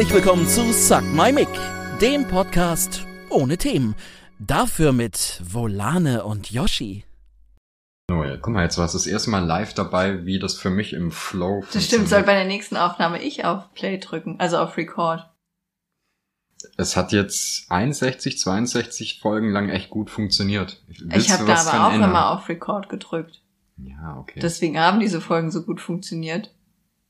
Herzlich willkommen zu Suck My Mic, dem Podcast ohne Themen. Dafür mit Volane und Yoshi. Oh ja, guck mal, jetzt war es das erste Mal live dabei, wie das für mich im Flow Das stimmt, soll bei der nächsten Aufnahme ich auf Play drücken, also auf Record. Es hat jetzt 61, 62 Folgen lang echt gut funktioniert. Willst ich du habe da aber auch ändern? immer auf Record gedrückt. Ja, okay. Deswegen haben diese Folgen so gut funktioniert.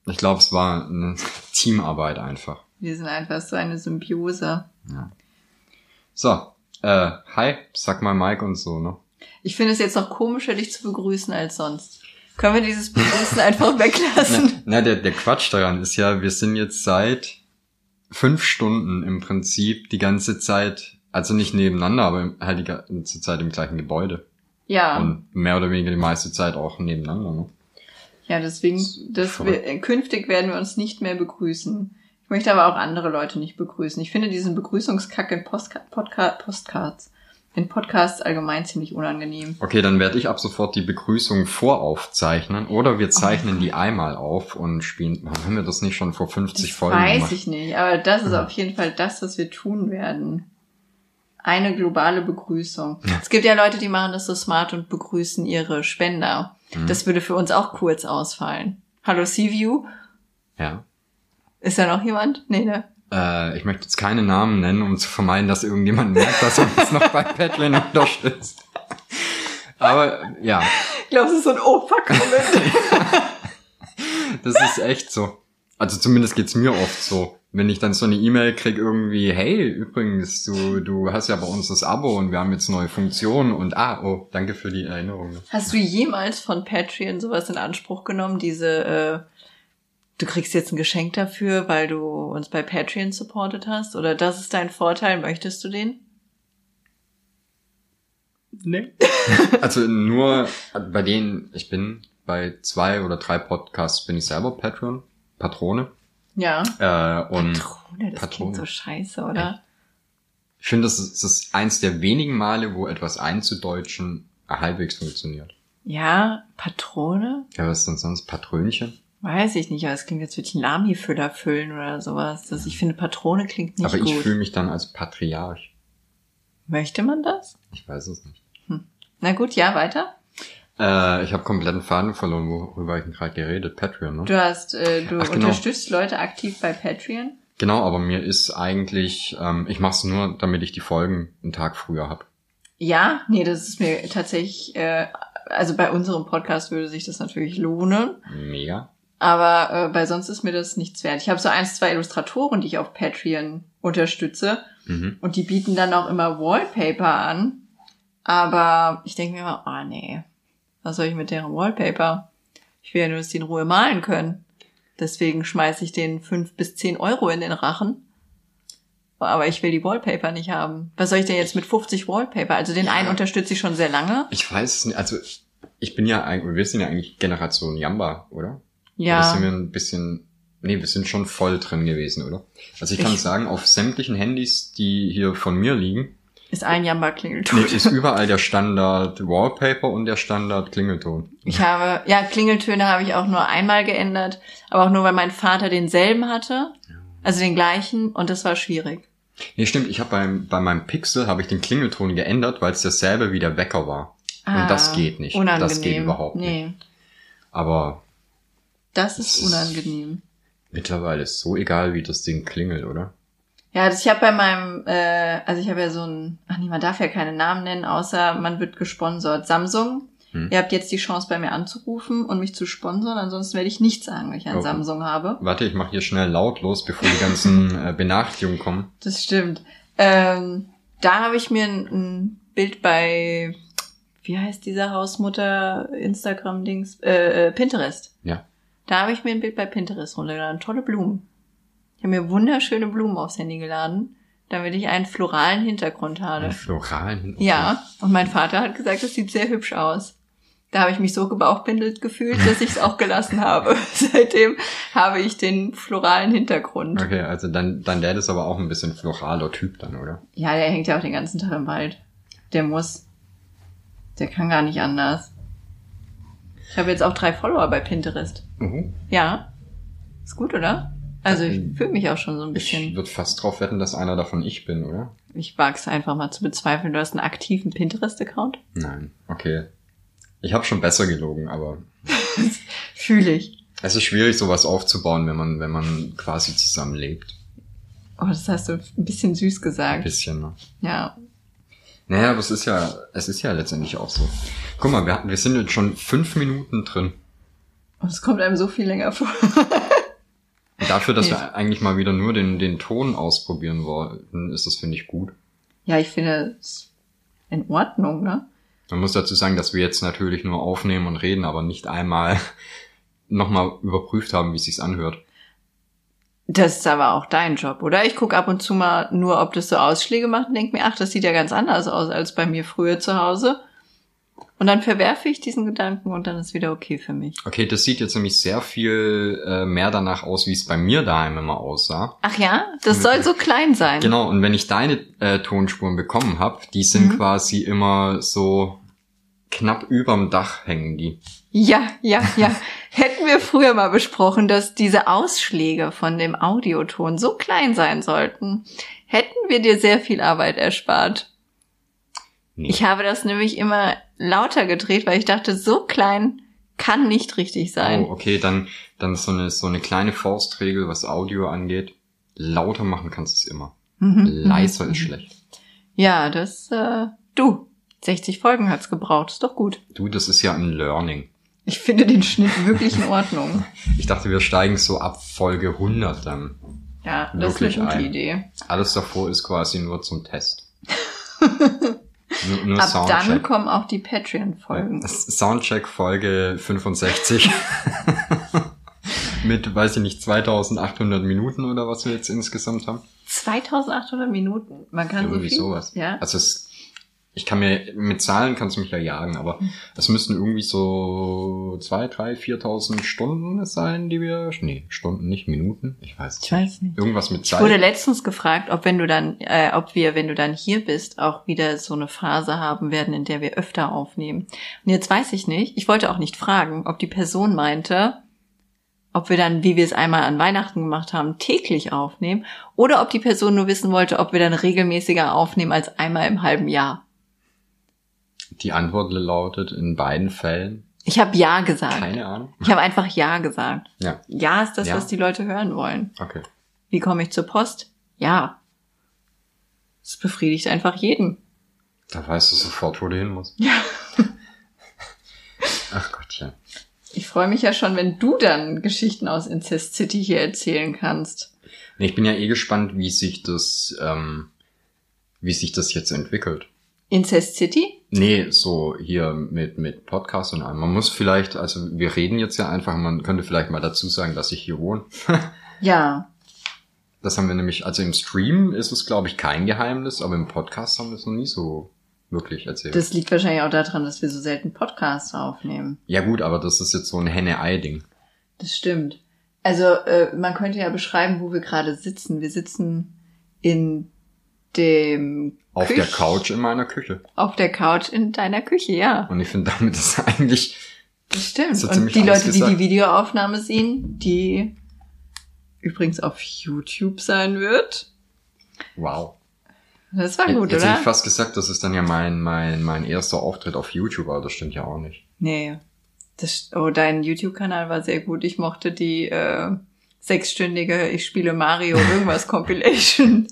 ich glaube, es war eine Teamarbeit einfach. Wir sind einfach so eine Symbiose. So, äh, hi, sag mal Mike und so, ne? Ich finde es jetzt noch komischer, dich zu begrüßen als sonst. Können wir dieses Begrüßen einfach weglassen? Na, na der, der Quatsch daran ist ja, wir sind jetzt seit fünf Stunden im Prinzip die ganze Zeit, also nicht nebeneinander, aber halt die ganze Zeit im gleichen Gebäude. Ja, Und mehr oder weniger die meiste Zeit auch nebeneinander, ne? ja, deswegen, das wir, künftig werden wir uns nicht mehr begrüßen. Ich möchte aber auch andere Leute nicht begrüßen. Ich finde diesen Begrüßungskack in Postka Podca Postcards, in Podcasts allgemein ziemlich unangenehm. Okay, dann werde ich ab sofort die Begrüßung voraufzeichnen oder wir zeichnen die einmal auf und spielen. Haben wir das nicht schon vor 50 Das Folgen weiß gemacht? ich nicht, aber das ist Mhm. auf jeden Fall das, was wir tun werden. Eine globale Begrüßung. Es gibt ja Leute, die machen das so smart und begrüßen ihre Spender. Mhm. Das würde für uns auch kurz ausfallen. Hallo Seaview, Ja. Ist da noch jemand? Nee, ne? Äh, ich möchte jetzt keine Namen nennen, um zu vermeiden, dass irgendjemand merkt, dass er uns noch bei Patreon unterstützt. Aber ja, Ich glaube, es ist so ein Opa-Comment. das ist echt so. Also zumindest geht's mir oft so. Wenn ich dann so eine E-Mail krieg irgendwie, hey, übrigens, du, du hast ja bei uns das Abo und wir haben jetzt neue Funktionen und ah, oh, danke für die Erinnerung. Hast du jemals von Patreon sowas in Anspruch genommen? Diese, äh, du kriegst jetzt ein Geschenk dafür, weil du uns bei Patreon supportet hast? Oder das ist dein Vorteil, möchtest du den? Nee. Also nur bei denen, ich bin bei zwei oder drei Podcasts bin ich selber Patreon, Patrone. Ja. Äh, und Patrone, das Patrone. klingt so scheiße, oder? ich finde, das ist, das ist eins der wenigen Male, wo etwas einzudeutschen halbwegs funktioniert. Ja, Patrone? Ja, was ist denn sonst? Patrönchen? Weiß ich nicht, aber es klingt, als würde ich einen Lami-Füller füllen oder sowas. Das, ich finde, Patrone klingt nicht Aber ich gut. fühle mich dann als Patriarch. Möchte man das? Ich weiß es nicht. Na gut, ja, weiter. Äh, ich habe kompletten Faden verloren, worüber ich gerade geredet. Patreon, ne? Du hast, äh, du Ach, genau. unterstützt Leute aktiv bei Patreon. Genau, aber mir ist eigentlich, ähm, ich mache es nur, damit ich die Folgen einen Tag früher hab. Ja, nee, das ist mir tatsächlich, äh, also bei unserem Podcast würde sich das natürlich lohnen, Mega. Aber äh, bei sonst ist mir das nichts wert. Ich habe so eins, zwei Illustratoren, die ich auf Patreon unterstütze Mhm. und die bieten dann auch immer Wallpaper an, aber ich denke mir immer, oh nee, was soll ich mit deren Wallpaper? Ich will ja nur, dass die in Ruhe malen können. Deswegen schmeiße ich denen fünf bis zehn Euro in den Rachen. Aber ich will die Wallpaper nicht haben. Was soll ich denn jetzt mit 50 Wallpaper? Also den einen unterstütze ich schon sehr lange. Ich weiß es nicht, also ich bin ja eigentlich, wir sind ja eigentlich Generation Jamba, oder? Ja. sind wir ein bisschen, nee, wir sind schon voll drin gewesen, oder? Also ich kann Ich- sagen, auf sämtlichen Handys, die hier von mir liegen, Ist ein Jamba-Klingelton. nee, ist überall der Standard Wallpaper und der Standard Klingelton. Ich habe, ja, Klingeltöne habe ich auch nur einmal geändert, aber auch nur, weil mein Vater denselben hatte. Also den gleichen und das war schwierig. Nee, stimmt, ich habe beim, bei meinem Pixel habe ich den Klingelton geändert, weil es dasselbe wie der Wecker war. Und das geht nicht. Ah, Unangenehm. Das geht überhaupt nee, nicht. Aber das ist unangenehm. mittlerweile ist so egal, wie das Ding klingelt, oder? Ja, das, ich habe bei meinem, äh, also ich habe ja so ein, ach nee, man darf ja keine Namen nennen, außer man wird gesponsert. Samsung. Hm. Ihr habt jetzt die Chance, bei mir anzurufen und mich zu sponsern, ansonsten werde ich nichts sagen, wenn ich ein Okay. Samsung habe. Warte, ich mache hier schnell lautlos, bevor die ganzen äh, Benachrichtigungen kommen. Das stimmt. Ähm, da habe ich mir ein, ein Bild bei, wie heißt dieser Hausmutter Instagram-Dings? Äh, äh, Pinterest. Ja. Da habe ich mir ein Bild bei Pinterest runtergeladen. Tolle Blumen. Ich habe mir wunderschöne Blumen aufs Handy geladen, damit ich einen floralen Hintergrund habe. Einen floralen Hin- Ja, und mein Vater hat gesagt, das sieht sehr hübsch aus. Da habe ich mich so gebauchpindelt gefühlt, dass ich es auch gelassen habe. Seitdem habe ich den floralen Hintergrund. Okay, also dann, dein Dad ist aber auch ein bisschen floraler Typ dann, oder? Ja, der hängt ja auch den ganzen Tag im Wald. Der muss. Der kann gar nicht anders. Ich habe jetzt auch drei Follower bei Pinterest. Mhm. Ja. Ist gut, oder? Also ich fühle mich auch schon so ein Ich bisschen. würde fast drauf wetten, dass einer davon ich bin, oder? Ich wag's einfach mal zu bezweifeln. Du hast einen aktiven Pinterest-Account? Nein. Okay. Ich habe schon besser gelogen, aber Fühle ich. es ist schwierig, sowas aufzubauen, wenn man, wenn man quasi zusammenlebt. Oh, das hast du ein bisschen süß Ein gesagt. bisschen, ne? Ja. Naja, aber es ist ja, es ist ja letztendlich auch so. Guck mal, wir, wir sind jetzt schon fünf Minuten drin. Und es kommt einem so viel länger vor. Dafür, dass Nee. wir eigentlich mal wieder nur den, den Ton ausprobieren wollten, ist das, finde ich, gut. Ja, ich finde es in Ordnung, ne? Man muss dazu sagen, dass wir jetzt natürlich nur aufnehmen und reden, aber nicht einmal nochmal überprüft haben, wie es sich anhört. Das ist aber auch dein Job, oder? Ich gucke ab und zu mal nur, ob das so Ausschläge macht und denke mir, ach, das sieht ja ganz anders aus als bei mir früher zu Hause. Und dann verwerfe ich diesen Gedanken und dann ist wieder okay für mich. Okay, das sieht jetzt nämlich sehr viel äh, mehr danach aus, wie es bei mir daheim immer aussah. Ach ja, das soll so klein sein. Genau, und wenn ich deine äh, Tonspuren bekommen habe, die sind Mhm. quasi immer so knapp überm Dach hängen die. Ja, ja, ja. Hätten wir früher mal besprochen, dass diese Ausschläge von dem Audioton so klein sein sollten, hätten wir dir sehr viel Arbeit erspart. Nee. Ich habe das nämlich immer lauter gedreht, weil ich dachte, so klein kann nicht richtig sein. Oh, okay, dann, dann so eine, so eine kleine Faustregel, was Audio angeht. Lauter machen kannst du es immer. Mhm. Leiser Mhm. ist schlecht. Ja, das, äh, du. 60 Folgen hat's gebraucht, ist doch gut. Du, das ist ja ein Learning. Ich finde den Schnitt wirklich in Ordnung. Ich dachte, wir steigen so ab Folge 100 dann. Ja, das ist eine gute ein. Idee. Alles davor ist quasi nur zum Test. nur nur Ab dann Soundcheck. kommen auch die Patreon-Folgen. Soundcheck Folge 65. Mit, weiß ich nicht, 2800 Minuten oder was wir jetzt insgesamt haben. 2800 Minuten. Man kann Irgendwie so viel. sowas. Ja. Also es, ich kann mir, mit Zahlen kannst du mich ja jagen, aber Hm. es müssten irgendwie so zwei, drei, 4000 Stunden sein, die wir, nee, Stunden, nicht Minuten, ich weiß es Ich weiß nicht. Irgendwas mit Ich wurde Zeit. letztens gefragt, ob wenn du dann, äh, ob wir, wenn du dann hier bist, auch wieder so eine Phase haben werden, in der wir öfter aufnehmen. Und jetzt weiß ich nicht. Ich wollte auch nicht fragen, ob die Person meinte, ob wir dann, wie wir es einmal an Weihnachten gemacht haben, täglich aufnehmen, oder ob die Person nur wissen wollte, ob wir dann regelmäßiger aufnehmen als einmal im halben Jahr. Die Antwort lautet in beiden Fällen, Ich habe ja gesagt. keine Ahnung. Ich habe einfach ja gesagt. Ja, Ja ist das, Ja. was die Leute hören wollen. okay. Wie komme ich zur Post? Ja. Es befriedigt einfach jeden. Da weißt du sofort, wo du hin musst. Ja. Ach Gottchen. Ich freue mich ja schon, wenn du dann Geschichten aus Incest City hier erzählen kannst. Ich bin ja eh gespannt, wie sich das, ähm, wie sich das jetzt entwickelt. Incest City? Nee, so hier mit, mit Podcast und allem. Man muss vielleicht, also wir reden jetzt ja einfach, man könnte vielleicht mal dazu sagen, dass ich hier wohne. Ja. Das haben wir nämlich, also im Stream ist es, glaube ich, kein Geheimnis, aber im Podcast haben wir es noch nie so wirklich erzählt. Das liegt wahrscheinlich auch daran, dass wir so selten Podcasts aufnehmen. ja gut, aber das ist jetzt so ein Henne-Ei-Ding. Das stimmt. Also äh, man könnte ja beschreiben, wo wir gerade sitzen. Wir sitzen in dem Auf Küch- der Couch in meiner Küche. Auf der Couch in deiner Küche, ja. Und ich finde, damit ist eigentlich, Das stimmt. So Und ziemlich die Leute, die gesagt. die Videoaufnahme sehen, die übrigens auf YouTube sein wird. wow. Das war Jetzt gut, hätte oder? ich fast gesagt, das ist dann ja mein, mein, mein erster Auftritt auf YouTube, aber das stimmt ja auch nicht. Nee. Das, oh, dein YouTube-Kanal war sehr gut. Ich mochte die äh, sechsstündige Ich spiele Mario irgendwas Compilation.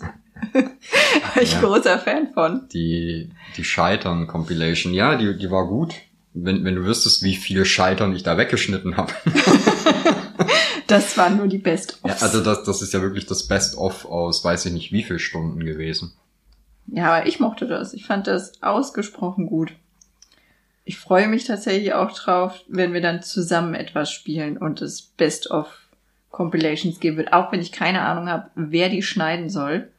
War ich Ja. großer Fan von. Die, die Scheitern-Compilation, ja, die, die war gut. Wenn, wenn du wüsstest, wie viele Scheitern ich da weggeschnitten habe. Das waren nur die best Ja, also das, das ist ja wirklich das Best-of aus weiß ich nicht wie viel Stunden gewesen. Ja, aber ich mochte das. Ich fand das ausgesprochen gut. Ich freue mich tatsächlich auch drauf, wenn wir dann zusammen etwas spielen und es Best of Compilations geben wird, auch wenn ich keine Ahnung habe, wer die schneiden soll.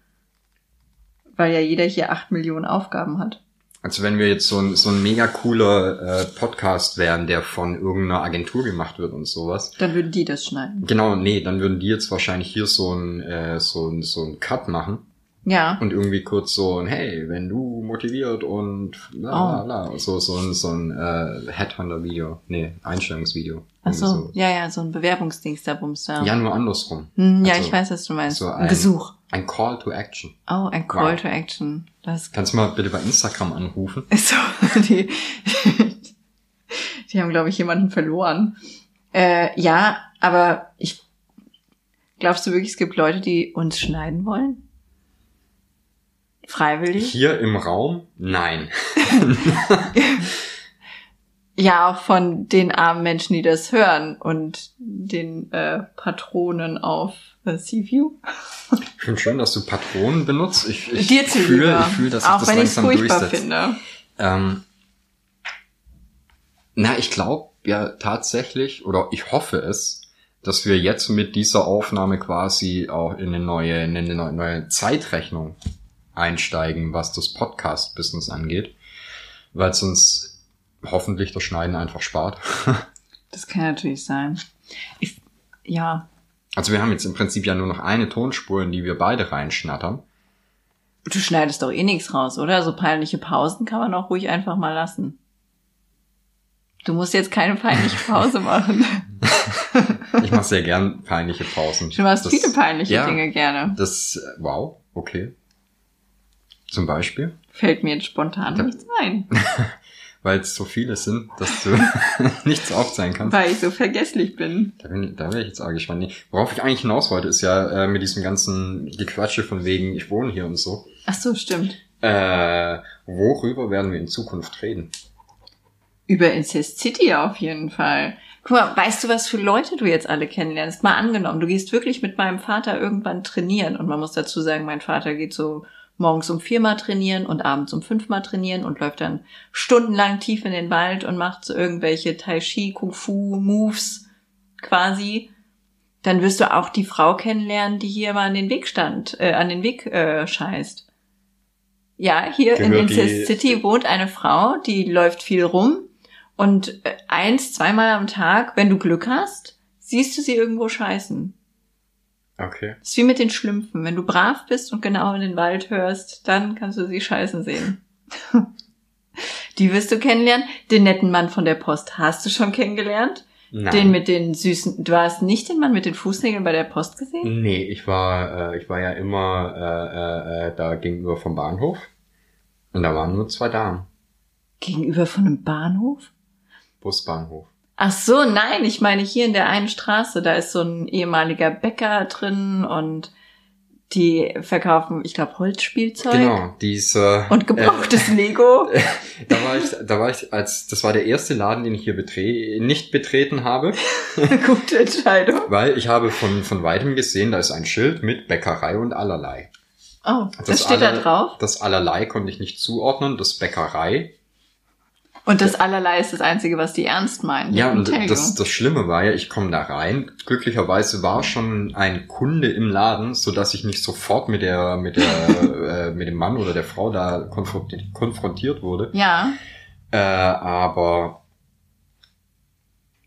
Weil ja jeder hier acht Millionen Aufgaben hat. Also wenn wir jetzt so ein, so ein mega cooler äh, Podcast wären, der von irgendeiner Agentur gemacht wird und sowas. Dann würden die das schneiden. Genau, nee, dann würden die jetzt wahrscheinlich hier so ein, äh, so ein, so ein Cut machen Ja. Und irgendwie kurz so ein, hey, wenn du motiviert und bla bla Oh. bla. So, so ein, so ein äh, Headhunter-Video. Nee, Einstellungsvideo. Ach Irgendwie so, ja, ja, so ein Bewerbungsdings da bums da. Ja, nur andersrum. Hm, ja, Also, ich weiß, was du meinst. so ein Gesuch. Ein Call to Action. Oh, ein Call Wow. to Action. Das Kannst du mal bitte bei Instagram anrufen? so, die, die haben, glaube ich, jemanden verloren. Äh, ja, aber ich, glaubst du wirklich, es gibt Leute, die uns schneiden wollen? Freiwillig? Hier im Raum? Nein. Ja, auch von den armen Menschen, die das hören und den äh, Patronen auf äh, Seaview. Ich finde schön, dass du Patronen benutzt. Ich, ich Dir fühle, ich fühle, dass auch das wenn ich es langsam furchtbar durchsetzt. finde. Ähm, na, ich glaube ja tatsächlich, oder ich hoffe es, dass wir jetzt mit dieser Aufnahme quasi auch in eine neue, in eine neue- neue Zeitrechnung einsteigen, was das Podcast-Business angeht, weil uns hoffentlich das Schneiden einfach spart. Das kann natürlich sein. Ich, ja, Also wir haben jetzt im Prinzip ja nur noch eine Tonspur, in die wir beide reinschnattern. du schneidest doch eh nichts raus, oder? So peinliche Pausen kann man auch ruhig einfach mal lassen. Du musst jetzt keine peinliche Pause machen. Ich mache sehr gern peinliche Pausen. Du machst Das- viele peinliche ja, Dinge gerne. Das, äh, wow, okay. Zum Beispiel, Fällt mir jetzt spontan Da- nichts ein, weil es so viele sind, dass du nichts aufzeigen kannst. weil ich so vergesslich bin. Da bin, da wäre ich jetzt auch gespannt. Nee, Worauf ich eigentlich hinaus wollte, ist ja äh, mit diesem ganzen Gequatsche von wegen, ich wohne hier und so. Ach so, stimmt. Äh, worüber werden wir in Zukunft reden? Über Incest City auf jeden Fall. Guck mal, weißt du, was für Leute du jetzt alle kennenlernst? Mal angenommen, du gehst wirklich mit meinem Vater irgendwann trainieren und man muss dazu sagen, mein Vater geht so morgens um viermal trainieren und abends um fünfmal trainieren und läuft dann stundenlang tief in den Wald und macht so irgendwelche Tai Chi, Kung Fu Moves quasi. Dann wirst du auch die Frau kennenlernen, die hier mal an den Weg stand, äh, an den Weg äh, scheißt. Ja, hier in Gehört die- Incest City wohnt eine Frau, die läuft viel rum und äh, eins, zweimal am Tag, wenn du Glück hast, siehst du sie irgendwo scheißen. Okay. Das ist wie mit den Schlümpfen. Wenn du brav bist und genau in den Wald hörst, dann kannst du sie scheißen sehen. Die wirst du kennenlernen. Den netten Mann von der Post hast du schon kennengelernt. Nein. Den mit den süßen. Du hast nicht den Mann mit den Fußnägeln bei der Post gesehen? Nee, ich war, äh, ich war ja immer äh, äh, äh, da gegenüber vom Bahnhof. Und da waren nur zwei Damen. Gegenüber von einem Bahnhof? Busbahnhof. Ach so, nein, ich meine hier in der einen Straße, da ist so ein ehemaliger Bäcker drin und die verkaufen, ich glaube, Holzspielzeug Genau, diese. und gebrauchtes Lego. Äh, da war ich, da war ich als, das war der erste Laden, den ich hier betre nicht betreten habe, Gute Entscheidung. weil ich habe von, von weitem gesehen, da ist ein Schild mit Bäckerei und allerlei. Oh, das, Das steht da aller- drauf. Das allerlei konnte ich nicht zuordnen, das Bäckerei. Und das allerlei ist das Einzige, was die ernst meinen. Ja, und das, das Schlimme war ja, ich komme da rein. Glücklicherweise war schon ein Kunde im Laden, so dass ich nicht sofort mit der, mit der, äh, mit dem Mann oder der Frau da konfrontiert, konfrontiert wurde. Ja, Äh, aber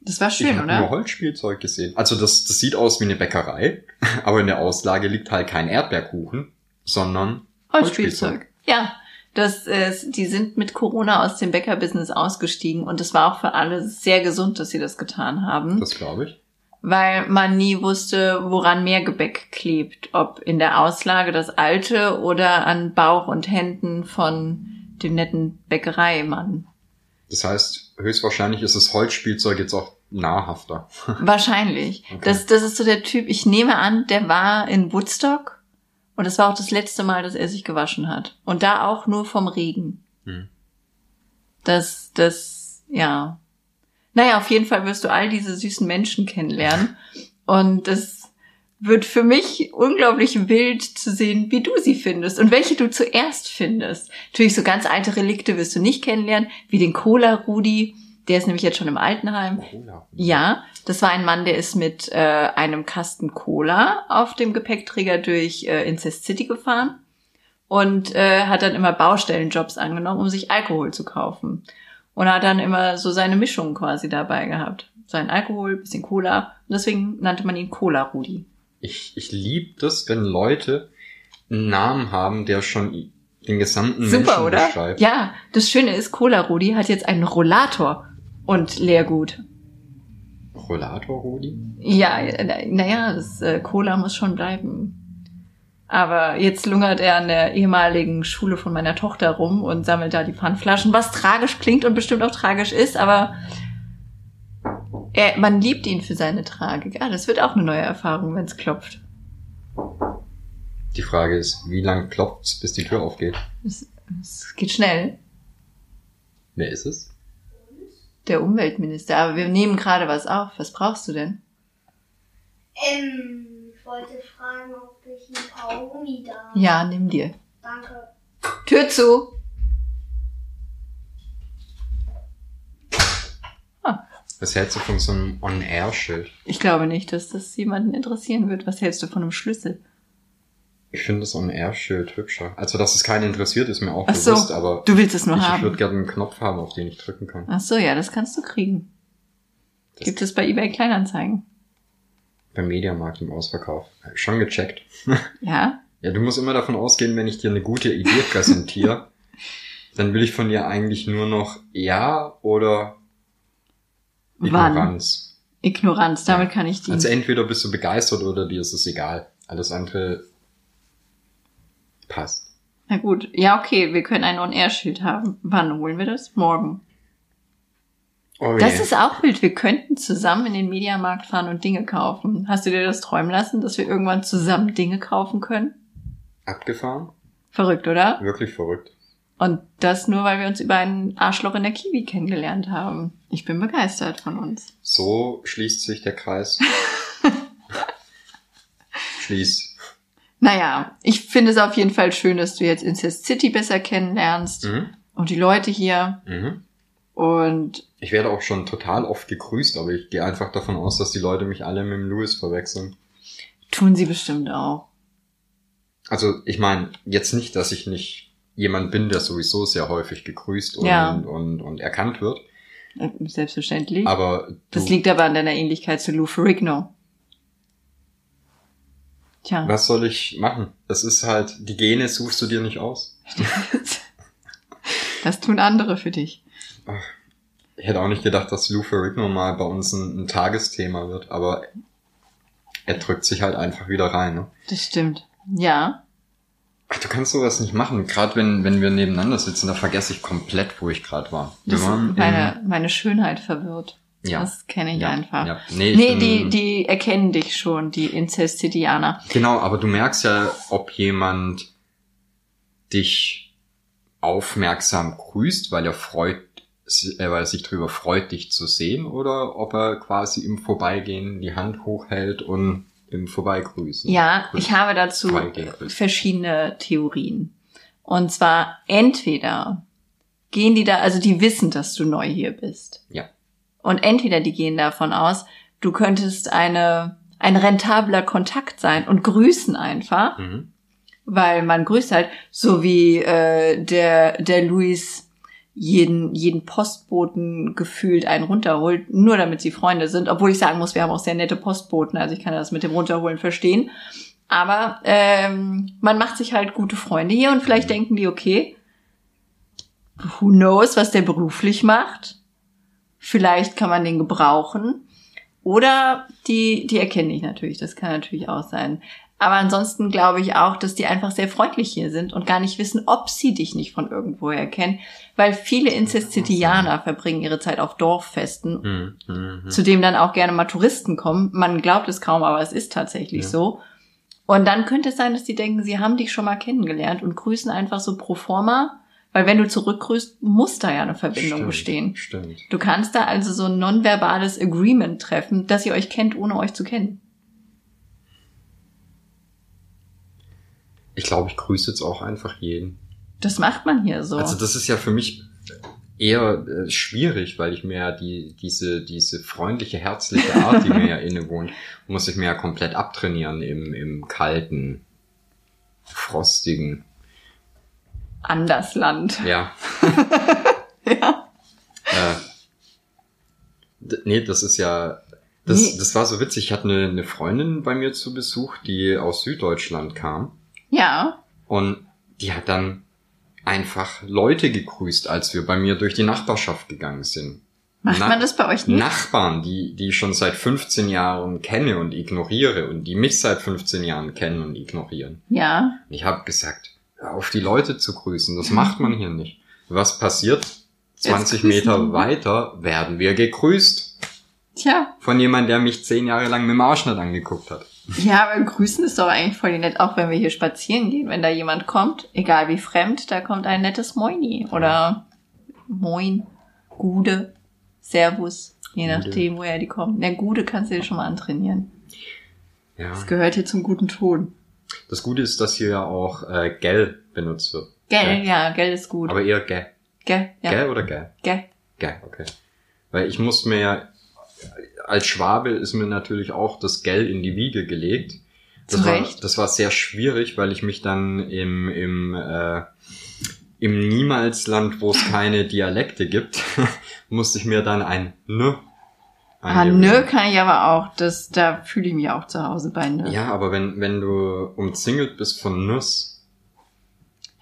das war ich schön, nur oder? Holzspielzeug gesehen. Also das, das sieht aus wie eine Bäckerei, aber in der Auslage liegt halt kein Erdbeerkuchen, sondern Holzspielzeug. Ja, das ist, die sind mit Corona aus dem Bäckerbusiness ausgestiegen und es war auch für alle sehr gesund, dass sie das getan haben. Das glaube ich. weil man nie wusste, woran mehr Gebäck klebt. Ob in der Auslage das alte oder an Bauch und Händen von dem netten Bäckereimann. Das heißt, höchstwahrscheinlich ist das Holzspielzeug jetzt auch nahrhafter. Wahrscheinlich. Okay. Das, das ist so der Typ, ich nehme an, der war in Woodstock und es war auch das letzte Mal, dass er sich gewaschen hat. Und da auch nur vom Regen. Hm. Das, das, ja. Naja, auf jeden Fall wirst du all diese süßen Menschen kennenlernen. Und das wird für mich unglaublich wild zu sehen, wie du sie findest und welche du zuerst findest. Natürlich so ganz alte Relikte wirst du nicht kennenlernen, wie den Cola-Rudi. Der ist nämlich jetzt schon im Altenheim. Cola. Ja, das war ein Mann, der ist mit äh, einem Kasten Cola auf dem Gepäckträger durch äh, Incest City gefahren und äh, hat dann immer Baustellenjobs angenommen, um sich Alkohol zu kaufen. Und hat dann immer so seine Mischung quasi dabei gehabt. Sein Alkohol, bisschen Cola. Und deswegen nannte man ihn Cola-Rudi. Ich, ich liebe das, wenn Leute einen Namen haben, der schon den gesamten Super, Menschen oder? beschreibt. Ja, das Schöne ist, Cola Rudi hat jetzt einen Rollator und Leergut. Rollator, Rudi? Ja, naja, das äh, Cola muss schon bleiben. Aber jetzt lungert er an der ehemaligen Schule von meiner Tochter rum und sammelt da die Pfandflaschen, was tragisch klingt und bestimmt auch tragisch ist, aber er, man liebt ihn für seine Tragik. Ah, das wird auch eine neue Erfahrung, wenn es klopft. Die Frage ist, wie lang klopft's, bis die Tür aufgeht? Es, es geht schnell. Wer ist es? Der Umweltminister. Aber wir nehmen gerade was auf. Was brauchst du denn? Ähm, ich wollte fragen, ob ich ein Kaugummi da habe. Ja, nimm dir. Danke. Tür zu. Was hältst du von so einem On-Air-Schild? Ich glaube nicht, dass das jemanden interessieren wird. Was hältst du von einem Schlüssel? Ich finde das On-Air-Schild hübscher. Also, dass es keinen interessiert, ist mir auch Ach so, bewusst, aber du willst es nur ich, ich haben. würde gerne einen Knopf haben, auf den ich drücken kann. Ach so, ja, das kannst du kriegen. Das Gibt es bei eBay Kleinanzeigen? beim Mediamarkt im Ausverkauf. Schon gecheckt. Ja? Ja, du musst immer davon ausgehen, wenn ich dir eine gute Idee präsentiere, dann will ich von dir eigentlich nur noch Ja oder Wann? Ignoranz. Ignoranz, damit kann ich die. Also entweder bist du begeistert oder dir ist es egal. Alles andere passt. Na gut, ja, okay, wir können ein On-Air-Schild haben. Wann holen wir das? Morgen. Oh Das je. ist auch wild. Wir könnten zusammen in den Mediamarkt fahren und Dinge kaufen. Hast du dir das träumen lassen, dass wir irgendwann zusammen Dinge kaufen können? abgefahren. Verrückt, oder? Wirklich verrückt. Und das nur, weil wir uns über einen Arschloch in der Kiwi kennengelernt haben. Ich bin begeistert von uns. So schließt sich der Kreis. Schließ. Naja, ich finde es auf jeden Fall schön, dass du jetzt Incest City besser kennenlernst Mhm. und die Leute hier. Mhm. Und Ich werde auch schon total oft gegrüßt, aber ich gehe einfach davon aus, dass die Leute mich alle mit dem Louis verwechseln. tun sie bestimmt auch. Also ich meine, jetzt nicht, dass ich nicht jemand bin, der sowieso sehr häufig gegrüßt und, Ja. und, und erkannt wird. Selbstverständlich. Aber du, das liegt aber an deiner Ähnlichkeit zu Lou Ferrigno. Tja. was soll ich machen? Das ist halt, die Gene suchst du dir nicht aus. Das tun andere für dich. Ich hätte auch nicht gedacht, dass Lou Ferrigno mal bei uns ein, ein Tagesthema wird, aber er drückt sich halt einfach wieder rein. Ne? Das stimmt. Ja. Ach, du kannst sowas nicht machen. Gerade wenn, wenn wir nebeneinander sitzen, da vergesse ich komplett, wo ich gerade war. Das meine, meine Schönheit verwirrt. Ja. Das kenne ich ja, einfach. Ja. Nee, Nee, die, die erkennen dich schon, die Incestidianer. Genau, aber du merkst ja, ob jemand dich aufmerksam grüßt, weil er freut, äh, weil er sich darüber freut, dich zu sehen, oder ob er quasi im Vorbeigehen die Hand hochhält und im Vorbeigrüßen. Ja, grüßt. ich habe dazu verschiedene Theorien. Und zwar entweder gehen die da, also die wissen, dass du neu hier bist. Ja. Und entweder die gehen davon aus, du könntest eine, ein rentabler Kontakt sein und grüßen einfach, Mhm. weil man grüßt halt, so wie äh, der, der Luis jeden, jeden Postboten gefühlt einen runterholt, nur damit sie Freunde sind. Obwohl ich sagen muss, wir haben auch sehr nette Postboten, also ich kann das mit dem Runterholen verstehen. Aber ähm, man macht sich halt gute Freunde hier und vielleicht denken die, okay, who knows, was der beruflich macht. Vielleicht kann man den gebrauchen. Oder die, die erkenne ich natürlich, das kann natürlich auch sein. Aber ansonsten glaube ich auch, dass die einfach sehr freundlich hier sind und gar nicht wissen, ob sie dich nicht von irgendwoher erkennen, weil viele Incestitianer verbringen ihre Zeit auf Dorffesten. Mhm. zu dem dann auch gerne mal Touristen kommen. Man glaubt es kaum, aber es ist tatsächlich Ja. so. Und dann könnte es sein, dass die denken, sie haben dich schon mal kennengelernt und grüßen einfach so pro forma, weil wenn du zurückgrüßt, muss da ja eine Verbindung Stimmt, bestehen. Stimmt. Du kannst da also so ein nonverbales Agreement treffen, dass ihr euch kennt, ohne euch zu kennen. Ich glaube, ich grüße jetzt auch einfach jeden. Das macht man hier so. Also das ist ja für mich eher äh, schwierig, weil ich mir ja die, diese, diese freundliche, herzliche Art, die mir ja innewohnt, muss ich mir ja komplett abtrainieren im, im kalten, frostigen, Andersland. ja. Ja. Äh, nee, das ist ja, das, Nee. das war so witzig. Ich hatte eine, eine Freundin bei mir zu Besuch, die aus Süddeutschland kam. Ja. Und die hat dann einfach Leute gegrüßt, als wir bei mir durch die Nachbarschaft gegangen sind. Macht Na- man das bei euch nicht? Nachbarn, die, die ich schon seit 15 Jahren kenne und ignoriere und die mich seit 15 Jahren kennen und ignorieren. Ja. Und ich habe gesagt, auf die Leute zu grüßen, das macht man hier nicht. Was passiert? 20 grüßen Meter weiter werden wir gegrüßt Tja. von jemandem, der mich zehn Jahre lang mit dem Arsch nicht angeguckt hat. Ja, aber grüßen ist doch eigentlich voll nett, auch wenn wir hier spazieren gehen. Wenn da jemand kommt, egal wie fremd, da kommt ein nettes Moini oder Moin, Gude, Servus, je Gude. nachdem, woher die kommen. Na, Gude kannst du dir schon mal antrainieren. Ja. Das gehört hier zum guten Ton. Das Gute ist, dass hier ja auch äh, Gell benutzt wird. Gell, ja, Gell ist gut. Aber eher Gell. Gell, ja, Gell oder Gell? Gell. Gell, okay. Weil ich musste mir ja, als Schwabe ist mir natürlich auch das Gell in die Wiege gelegt. Das war, Recht. das war sehr schwierig, weil ich mich dann im, im, äh, im Niemalsland, wo es keine Dialekte gibt, musste ich mir dann ein N Ah, angewöhnen. nö kann ich aber auch. Das, da fühle ich mich auch zu Hause bei nö. Ja, aber wenn, wenn du umzingelt bist von Nuss,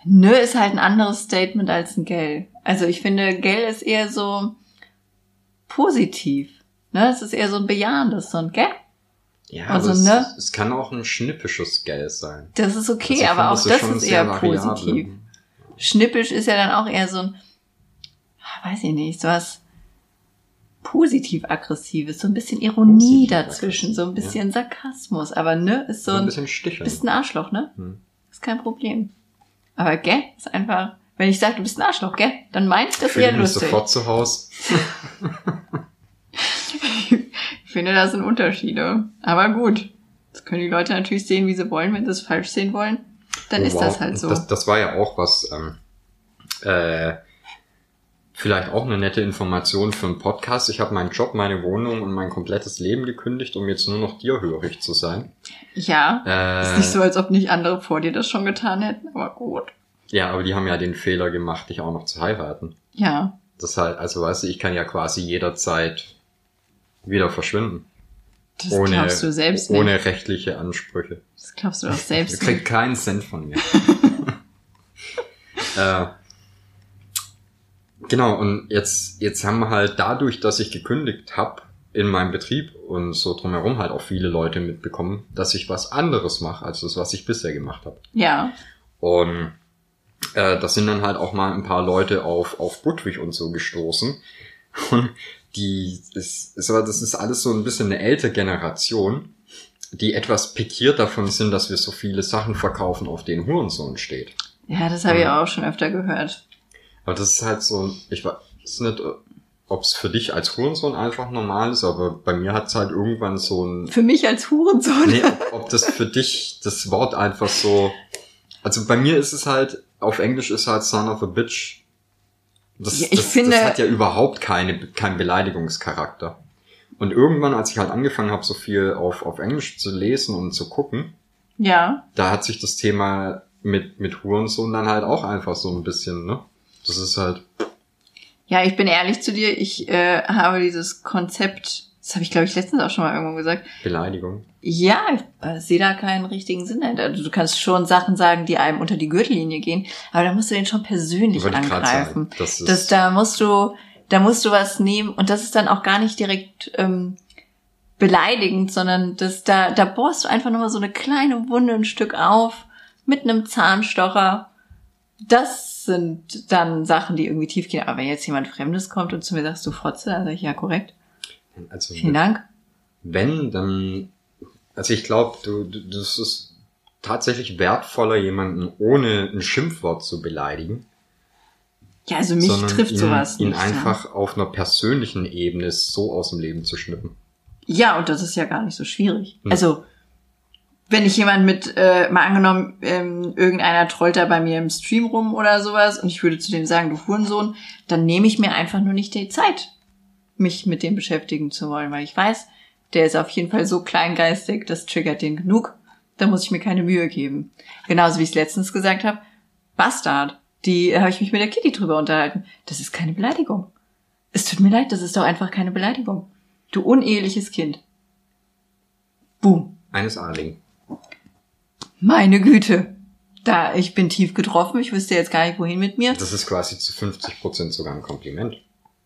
Nö ist halt ein anderes Statement als ein Gell. Also ich finde, Gell ist eher so positiv. Ne, es ist eher so ein bejahendes, so ein Gell. ja, Also, es, ne? es kann auch ein schnippisches Gell sein. Das ist okay, Also aber finde, auch das schon ist eher positiv. Schnippisch ist ja dann auch eher so ein, ah, weiß ich nicht, sowas positiv-aggressives, so ein bisschen Ironie Positiv-aggressiv, dazwischen, so ein bisschen Sarkasmus. Aber ne, ist so So ein ein, bisschen sticheln. bist ein Arschloch, ne? Hm. Ist kein Problem. Aber gell, ist einfach, wenn ich sage, du bist ein Arschloch, gell, dann meine ich das eher lustig. sofort zu Hause. Ich finde, das sind Unterschiede. Aber gut. Das können die Leute natürlich sehen, wie sie wollen. Wenn sie es falsch sehen wollen, dann Oh, ist wow. das halt so. Das, das war ja auch was, ähm, äh, vielleicht auch eine nette Information für einen Podcast. Ich habe meinen Job, meine Wohnung und mein komplettes Leben gekündigt, um jetzt nur noch dir hörig zu sein. ja. Äh, Ist nicht so, als ob nicht andere vor dir das schon getan hätten, aber gut. Ja, aber die haben ja den Fehler gemacht, dich auch noch zu heiraten. Ja. Das halt, also weißt du, ich kann ja quasi jederzeit wieder verschwinden. Das ohne, glaubst du selbst ohne nicht. rechtliche Ansprüche. Das glaubst du Ihr selbst nicht. kriegt keinen Cent von mir. äh, genau, und jetzt, jetzt haben wir halt dadurch, dass ich gekündigt habe in meinem Betrieb und so drumherum halt auch viele Leute mitbekommen, dass ich was anderes mache, als das, was ich bisher gemacht habe. Ja. Und äh, das sind dann halt auch mal ein paar Leute auf, auf Budwig und so gestoßen. Und die, ist, ist, aber das ist alles so ein bisschen eine ältere Generation, die etwas pikiert davon sind, dass wir so viele Sachen verkaufen, auf denen Hurensohn steht. Ja, das habe ich Mhm. auch schon öfter gehört. Aber das ist halt so, ich weiß nicht, ob es für dich als Hurensohn einfach normal ist, aber bei mir hat es halt irgendwann so ein Für mich als Hurensohn. nee, ob, ob das für dich das Wort einfach so. Also bei mir ist es halt, auf Englisch ist halt son of a bitch. Das, Ja, ich das, finde- das hat ja überhaupt keine, keinen Beleidigungscharakter. Und irgendwann, als ich halt angefangen habe, so viel auf, auf Englisch zu lesen und zu gucken, Ja. da hat sich das Thema mit, mit Hurensohn dann halt auch einfach so ein bisschen, ne? Das ist halt, Ja, ich bin ehrlich zu dir, ich äh, habe dieses Konzept, das habe ich glaube ich letztens auch schon mal irgendwo gesagt. Beleidigung. Ja, ich äh, sehe da keinen richtigen Sinn dahinter. Also du kannst schon Sachen sagen, die einem unter die Gürtellinie gehen, aber da musst du den schon persönlich angreifen. sagen. Das ist, Das, da musst du, da musst du was nehmen und das ist dann auch gar nicht direkt ähm, beleidigend, sondern das, da, da bohrst du einfach nochmal so eine kleine Wunde ein Stück auf mit einem Zahnstocher. Das sind dann Sachen, die irgendwie tief gehen. Aber wenn jetzt jemand Fremdes kommt und zu mir sagst, du Fotze, dann sag ich, ja, korrekt. also, Vielen Dank. wenn, dann, also ich glaube, du, du, das ist tatsächlich wertvoller, jemanden ohne ein Schimpfwort zu beleidigen, Ja, also mich trifft ihn, sowas ihn nicht. ja. einfach auf einer persönlichen Ebene so aus dem Leben zu schnippen. Ja, und das ist ja gar nicht so schwierig. Hm. Also, wenn ich jemand mit, äh, mal angenommen, ähm, irgendeiner trollt da bei mir im Stream rum oder sowas und ich würde zu dem sagen, du Hurensohn, dann nehme ich mir einfach nur nicht die Zeit, mich mit dem beschäftigen zu wollen, weil ich weiß, der ist auf jeden Fall so kleingeistig, das triggert den genug, da muss ich mir keine Mühe geben. Genauso wie ich es letztens gesagt habe, Bastard, die habe ich mich mit der Kitty drüber unterhalten. Das ist keine Beleidigung. Es tut mir leid, das ist doch einfach keine Beleidigung. Du uneheliches Kind. Boom. Eines Adligen. Meine Güte. Da, ich bin tief getroffen, ich wüsste jetzt gar nicht, wohin mit mir. Das ist quasi zu 50 Prozent sogar ein Kompliment.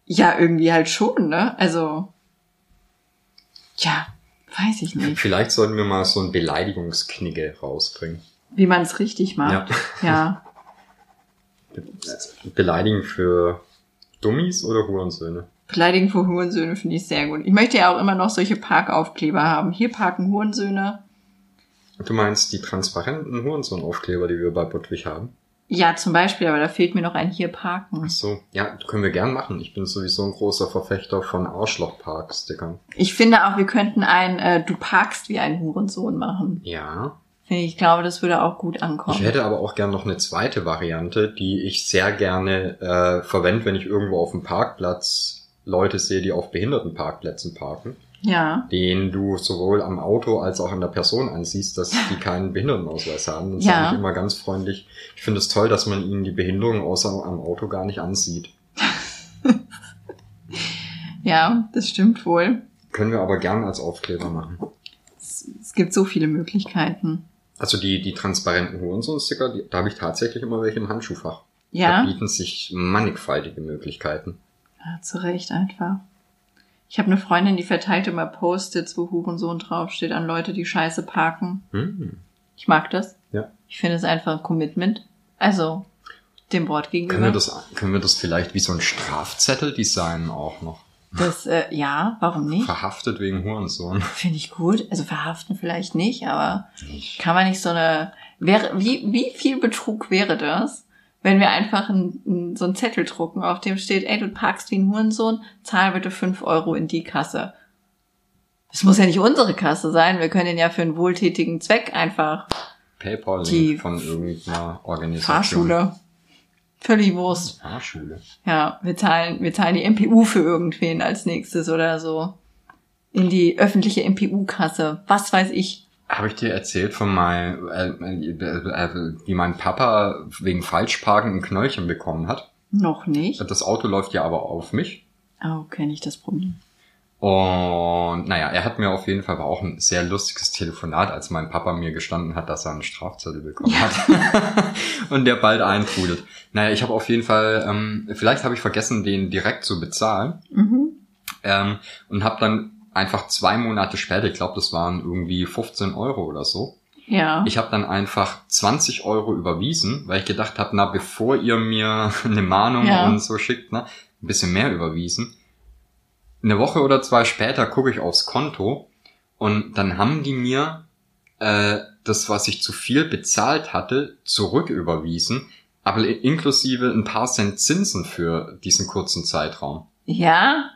Ja, irgendwie halt schon, ne? Also, ja, weiß ich nicht. Vielleicht sollten wir mal so ein Beleidigungsknigge rausbringen. Wie man es richtig macht. Ja. Beleidigen für Dummies oder Hurensöhne? Beleidigen für Hurensöhne finde ich sehr gut. Ich möchte ja auch immer noch solche Parkaufkleber haben. Hier parken Hurensöhne. Du meinst die transparenten Hurensohn-Aufkleber, die wir bei Budwig haben? Ja, zum Beispiel, aber da fehlt mir noch ein hier parken. Ach so, ja, können wir gern machen. Ich bin sowieso ein großer Verfechter von Arschlochpark-Stickern. Ich finde auch, wir könnten ein äh, Du parkst wie ein Hurensohn machen. Ja. Ich, glaube, das würde auch gut ankommen. Ich hätte aber auch gern noch eine zweite Variante, die ich sehr gerne äh, verwende, wenn ich irgendwo auf dem Parkplatz Leute sehe, die auf Behindertenparkplätzen parken. Ja. den du sowohl am Auto als auch an der Person ansiehst, dass die keinen Behindertenausweis haben. Dann Ja. sage ich immer ganz freundlich, ich finde es toll, dass man ihnen die Behinderung außer am Auto gar nicht ansieht. Ja, das stimmt wohl. Können wir aber gern als Aufkleber machen. Es, es gibt so viele Möglichkeiten. Also die, die transparenten Hurensohn-Sticker, die, da habe ich tatsächlich immer welche im Handschuhfach. Da Ja, bieten sich mannigfaltige Möglichkeiten. ja zu Recht einfach. Ich habe eine Freundin, die verteilt immer Post-its, wo Hurensohn draufsteht, an Leute, die Scheiße parken. Hm. Ich mag das. Ja. Ich finde es einfach ein Commitment. Also, dem Wort gegenüber. Können wir das, können wir das vielleicht wie so ein Strafzettel designen auch noch? Das, äh, ja, warum nicht? Verhaftet wegen Hurensohn. Finde ich gut. Also verhaften vielleicht nicht, aber kann man nicht so eine, wäre, wie, wie viel Betrug wäre das, wenn wir einfach ein, ein, so einen Zettel drucken, auf dem steht, ey, du parkst wie ein Hurensohn, zahl bitte fünf Euro in die Kasse. Es muss ja nicht unsere Kasse sein, wir können den ja für einen wohltätigen Zweck einfach PayPal-Link von irgendeiner Organisation. Fahrschule. Völlig Wurst. Fahrschule. Ja, wir zahlen, wir zahlen die MPU für irgendwen als nächstes oder so. In die öffentliche MPU-Kasse. Was weiß ich. Habe ich dir erzählt von meinem, äh, äh, äh, wie mein Papa wegen Falschparken ein Knöllchen bekommen hat? Noch nicht. Das Auto läuft ja aber auf mich. Oh, kenne ich das Problem. Und naja, er hat mir auf jeden Fall war auch ein sehr lustiges Telefonat, als mein Papa mir gestanden hat, dass er einen Strafzettel bekommen hat. und der bald eintrudelt. Naja, ich habe auf jeden Fall, ähm, vielleicht habe ich vergessen, den direkt zu bezahlen. Mhm. Ähm, und habe dann einfach zwei Monate später, ich glaube, das waren irgendwie 15 Euro oder so, Ja. ich habe dann einfach 20 Euro überwiesen, weil ich gedacht habe, na, bevor ihr mir eine Mahnung Ja. und so schickt, ne, ein bisschen mehr überwiesen. Eine Woche oder zwei später gucke ich aufs Konto und dann haben die mir äh, das, was ich zu viel bezahlt hatte, zurücküberwiesen, aber inklusive ein paar Cent Zinsen für diesen kurzen Zeitraum. ja?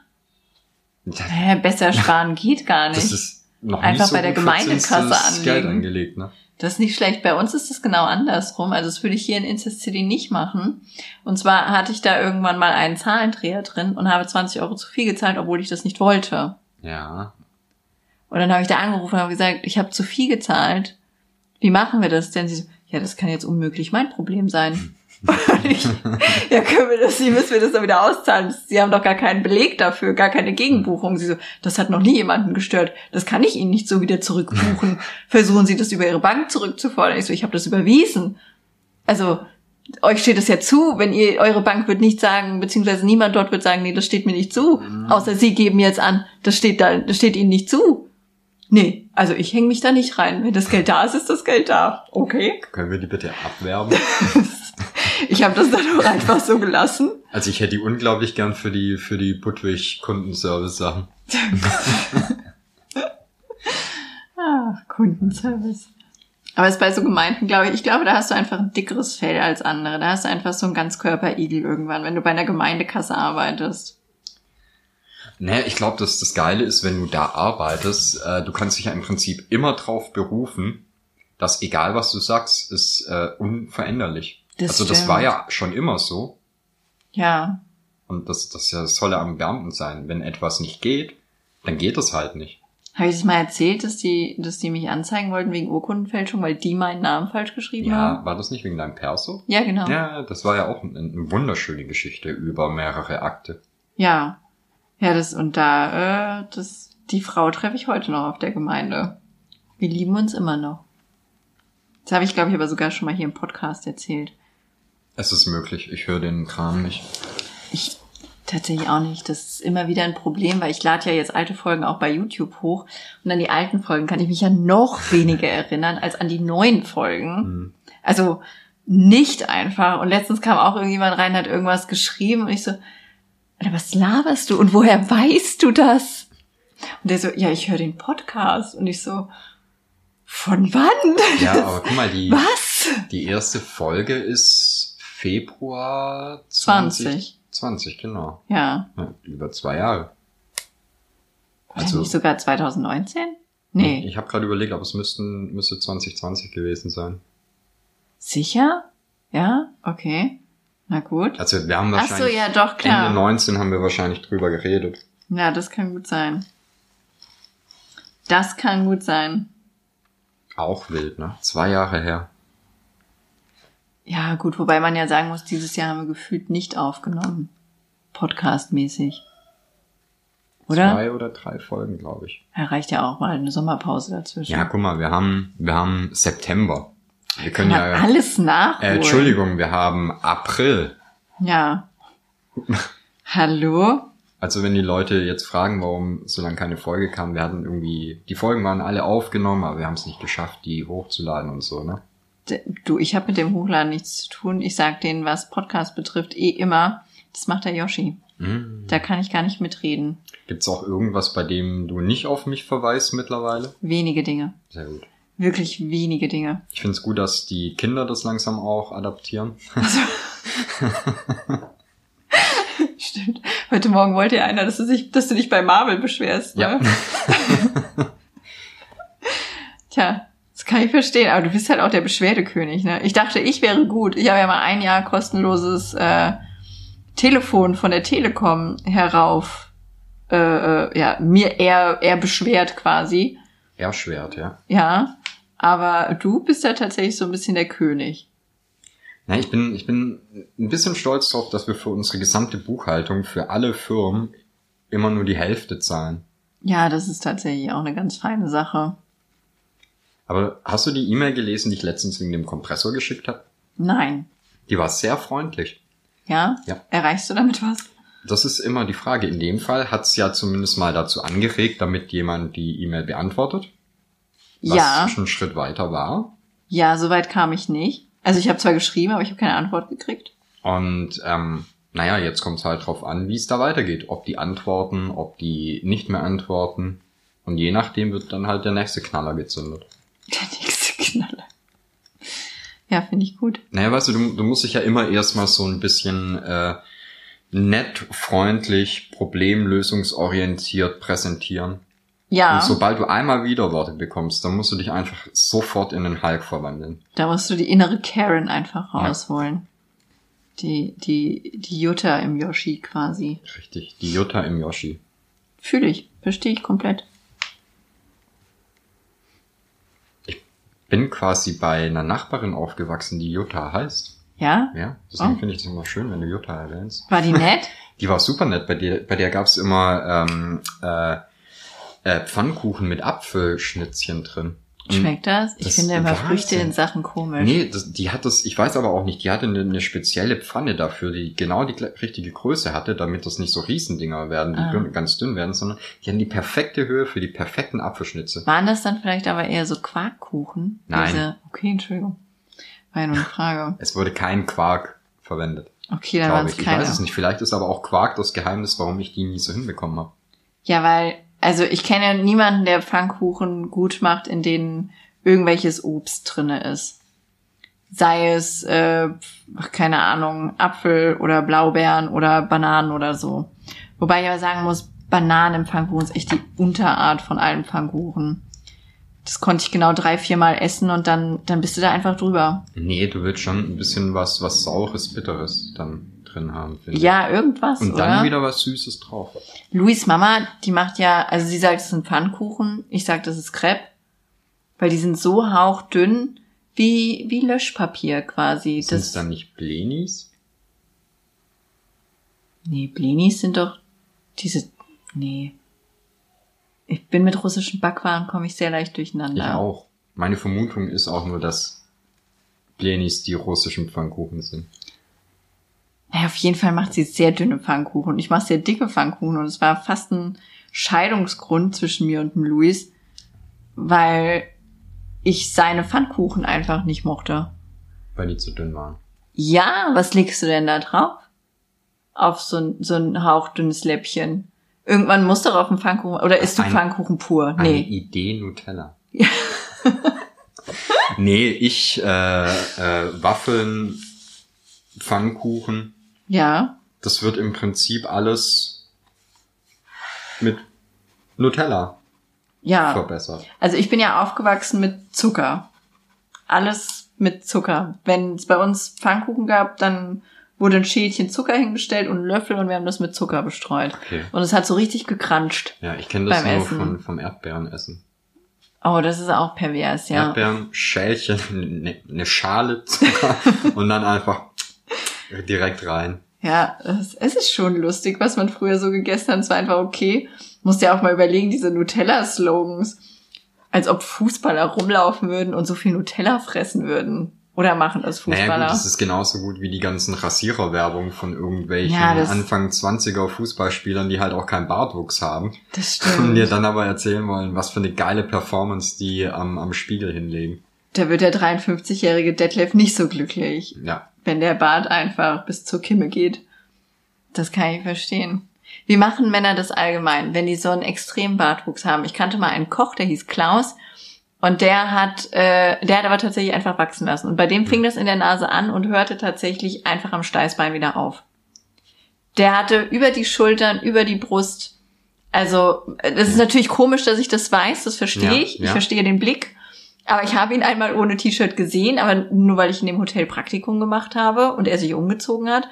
Das, Hä, besser sparen geht gar nicht. das Das, ist noch Einfach nie so bei der Gemeindekasse verzinstes Geld anlegen. angelegt, ne? ist nicht schlecht. Bei uns ist das genau andersrum. Also das würde ich hier in Incest City nicht machen. Und zwar hatte ich da irgendwann mal einen Zahlendreher drin und habe 20 Euro zu viel gezahlt, obwohl ich das nicht wollte. Ja, Und dann habe ich da angerufen und habe gesagt, ich habe zu viel gezahlt. Wie machen wir das denn? Sie so, ja, das kann jetzt unmöglich mein Problem sein. Ich, ja, können wir das, wie müssen wir das dann wieder auszahlen? Sie haben doch gar keinen Beleg dafür, gar keine Gegenbuchung. Sie so, das hat noch nie jemanden gestört. Das kann ich Ihnen nicht so wieder zurückbuchen. Versuchen Sie das über Ihre Bank zurückzufordern. Ich so, ich habe das überwiesen. Also, euch steht es ja zu, wenn ihr, eure Bank wird nicht sagen, beziehungsweise niemand dort wird sagen, nee, das steht mir nicht zu. Außer Sie geben jetzt an, das steht da, das steht Ihnen nicht zu. Nee, also ich hänge mich da nicht rein. Wenn das Geld da ist, ist das Geld da. Okay. können wir die bitte abwerben? Ich habe das dann auch einfach so gelassen. Also ich hätte die unglaublich gern für die für die Budwig Kundenservice Sachen. Ah, Kundenservice. Aber es ist bei so Gemeinden, glaube ich, ich glaube, da hast du einfach ein dickeres Fell als andere. Da hast du einfach so einen Ganzkörperigel irgendwann, wenn du bei einer Gemeindekasse arbeitest. Naja, ich glaube, dass das Geile ist, wenn du da arbeitest, äh, du kannst dich ja im Prinzip immer drauf berufen, dass egal was du sagst, ist äh, unveränderlich. Das also das stimmt. war ja schon immer so. Ja, Und das, das ist ja das Tolle am Beamten sein. Wenn etwas nicht geht, dann geht es halt nicht. habe ich das mal erzählt, dass die, dass die mich anzeigen wollten wegen Urkundenfälschung, weil die meinen Namen falsch geschrieben Ja, haben? war das nicht wegen deinem Perso? Ja, genau. Ja, das war ja auch eine, eine wunderschöne Geschichte über mehrere Akte. Ja. Ja, das, und da, äh, das, die Frau treffe ich heute noch auf der Gemeinde. Wir lieben uns immer noch. Das habe ich, glaube ich, aber sogar schon mal hier im Podcast erzählt. Es ist möglich, ich höre den Kram nicht. Ich tatsächlich auch nicht. Das ist immer wieder ein Problem, weil ich lade ja jetzt alte Folgen auch bei YouTube hoch und an die alten Folgen kann ich mich ja noch weniger erinnern als an die neuen Folgen. Hm. Also nicht einfach. Und letztens kam auch irgendjemand rein, hat irgendwas geschrieben und ich so, was laberst du und woher weißt du das? Und der so, ja, ich höre den Podcast. Und ich so, von wann? Ja, aber guck mal, die, Was? die erste Folge ist Februar 20. 20. 20, genau. Ja. Ja, über zwei Jahre. Oder Also- nicht sogar 2019? Nee. Ich habe gerade überlegt, aber es müssten, müsste 2020 gewesen sein. Sicher? Ja? Okay. Na gut. Also wir haben Ach so, wahrscheinlich ja, doch, Ende klar. 19 haben wir wahrscheinlich drüber geredet. Ja, das kann gut sein. Das kann gut sein. Auch wild, ne? Zwei Jahre her. Ja, gut, wobei man ja sagen muss, dieses Jahr haben wir gefühlt nicht aufgenommen. Podcastmäßig. Oder? Zwei oder drei Folgen, glaube ich. Ja, reicht ja auch mal eine Sommerpause dazwischen. Ja, guck mal, wir haben, wir haben September. Wir können man ja. alles nachholen. Äh, Entschuldigung, wir haben April. Ja. Hallo? Also wenn die Leute jetzt fragen, warum so lange keine Folge kam, wir hatten irgendwie, die Folgen waren alle aufgenommen, aber wir haben es nicht geschafft, die hochzuladen und so, ne? Du, ich habe mit dem Hochladen nichts zu tun. Ich sag denen, was Podcast betrifft, eh immer. Das macht der Yoshi. Mhm. Da kann ich gar nicht mitreden. Gibt's auch irgendwas, bei dem du nicht auf mich verweist mittlerweile? Wenige Dinge. Sehr gut. Wirklich wenige Dinge. Ich find's gut, dass die Kinder das langsam auch adaptieren. Stimmt. Heute Morgen wollte ja einer, dass du, dich, dass du dich bei Marvel beschwerst. Ne? Ja. Tja, kann ich verstehen. Aber du bist halt auch der Beschwerdekönig. Ne? Ich dachte, ich wäre gut. Ich habe ja mal ein Jahr kostenloses äh, Telefon von der Telekom herauf, äh, äh, ja, mir eher, eher beschwert quasi. Erschwert, ja. Ja, aber du bist ja tatsächlich so ein bisschen der König. Na, ich bin, ich bin ein bisschen stolz drauf, dass wir für unsere gesamte Buchhaltung für alle Firmen immer nur die Hälfte zahlen. Ja, das ist tatsächlich auch eine ganz feine Sache. Aber hast du die E-Mail gelesen, die ich letztens wegen dem Kompressor geschickt habe? Nein. Die war sehr freundlich. Ja? Ja. Erreichst du damit was? Das ist immer die Frage. In dem Fall hat's ja zumindest mal dazu angeregt, damit jemand die E-Mail beantwortet. Was ja. schon einen Schritt weiter war. Ja, soweit kam ich nicht. Also ich habe zwar geschrieben, aber ich habe keine Antwort gekriegt. Und ähm, naja, jetzt kommt es halt drauf an, wie es da weitergeht. Ob die antworten, ob die nicht mehr antworten. Und je nachdem wird dann halt der nächste Knaller gezündet. Der nächste Knaller. Ja, finde ich gut. Naja, weißt du, du, du musst dich ja immer erstmal so ein bisschen äh, nett, freundlich, problemlösungsorientiert präsentieren. Ja, Und sobald du einmal Widerworte bekommst, dann musst du dich einfach sofort in den Hulk verwandeln. da musst du die innere Karen einfach Ja. rausholen. Die, die, die Jutta im Yoshi quasi. Richtig, die Jutta im Yoshi. Fühle ich, verstehe ich komplett. Bin quasi bei einer Nachbarin aufgewachsen, die Jutta heißt. Ja? Ja, deswegen Oh. finde ich das immer schön, wenn du Jutta erwähnst. War die nett? Die war super nett. Bei der, bei der gab's immer ähm, äh, äh, Pfannkuchen mit Apfelschnitzchen drin. Schmeckt das? Ich Das finde immer. Früchte in Sachen komisch. Nee, das, die hat das, ich weiß aber auch nicht, die hatte eine, eine spezielle Pfanne dafür, die genau die richtige Größe hatte, damit das nicht so Riesendinger werden, die Ah. ganz dünn werden, sondern die hatten die perfekte Höhe für die perfekten Apfelschnitze. Waren das dann vielleicht aber eher so Quarkkuchen? Nein. Diese, okay, Entschuldigung. War ja nur eine Frage. Es wurde kein Quark verwendet, Okay, dann glaube es ich. Ich keine. weiß es nicht. Vielleicht ist aber auch Quark das Geheimnis, warum ich die nie so hinbekommen habe. Ja, weil, also ich kenne niemanden, der Pfannkuchen gut macht, in denen irgendwelches Obst drinne ist. Sei es, äh, keine Ahnung, Apfel oder Blaubeeren oder Bananen oder so. Wobei ich aber sagen muss, Bananen im Pfannkuchen ist echt die Unterart von allen Pfannkuchen. Das konnte ich genau drei, viermal essen und dann, dann bist du da einfach drüber. Nee, du willst schon ein bisschen was, was saures, bitteres dann drin haben, finde ich. Ja, irgendwas, Und oder? dann wieder was Süßes drauf. Louis Mama, die macht ja, also sie sagt, es sind Pfannkuchen, ich sag, das ist Crepe, weil die sind so hauchdünn wie, wie Löschpapier quasi. Sind es dann nicht Blenis? nee, Blinis sind doch diese, nee. Ich bin mit russischen Backwaren, komme ich sehr leicht durcheinander. Ich auch. Meine Vermutung ist auch nur, dass Blenis die russischen Pfannkuchen sind. Naja, auf jeden Fall macht sie sehr dünne Pfannkuchen. Ich mache sehr dicke Pfannkuchen und es war fast ein Scheidungsgrund zwischen mir und dem Luis, weil ich seine Pfannkuchen einfach nicht mochte. Weil die zu dünn waren. Ja, was legst du denn da drauf? Auf so ein, so ein hauchdünnes Läppchen. Irgendwann muss doch auf dem Pfannkuchen, oder isst du Ein- Pfannkuchen pur? Eine Nee. Idee Nutella. nee, ich äh, äh, Waffeln, Pfannkuchen, Ja. das wird im Prinzip alles mit Nutella Ja. verbessert. Also ich bin ja aufgewachsen mit Zucker. Alles mit Zucker. Wenn es bei uns Pfannkuchen gab, dann wurde ein Schälchen Zucker hingestellt und ein Löffel und wir haben das mit Zucker bestreut. Okay. Und es hat so richtig gekranscht. Ja, ich kenne das Beim nur Essen. von, vom Erdbeerenessen. Oh, das ist auch pervers, ja. Erdbeeren, Schälchen, eine ne Schale Zucker und dann einfach direkt rein. Ja, es, es ist schon lustig, was man früher so gegessen hat. Es war einfach okay. Musst ja auch mal überlegen, diese Nutella-Slogans. Als ob Fußballer rumlaufen würden und so viel Nutella fressen würden. Oder machen das Fußballer. Naja gut, das ist genauso gut wie die ganzen Rasiererwerbung von irgendwelchen Ja, Anfang 20er Fußballspielern, die halt auch keinen Bartwuchs haben. das Und stimmt. dir dann aber erzählen wollen, was für eine geile Performance die am, am Spiegel hinlegen. Da wird der 53-jährige Detlef nicht so glücklich, Ja. wenn der Bart einfach bis zur Kimme geht. Das kann ich verstehen. Wie machen Männer das allgemein, wenn die so einen extremen Bartwuchs haben? Ich kannte mal einen Koch, der hieß Klaus. Und der hat, äh, der hat aber tatsächlich einfach wachsen lassen. Und bei dem fing das in der Nase an und hörte tatsächlich einfach am Steißbein wieder auf. Der hatte über die Schultern, über die Brust. Also, äh, das ist natürlich komisch, dass ich das weiß, das verstehe Ja, ich. Ich ja. verstehe den Blick. Aber ich habe ihn einmal ohne T-Shirt gesehen, aber nur weil ich in dem Hotel Praktikum gemacht habe und er sich umgezogen hat.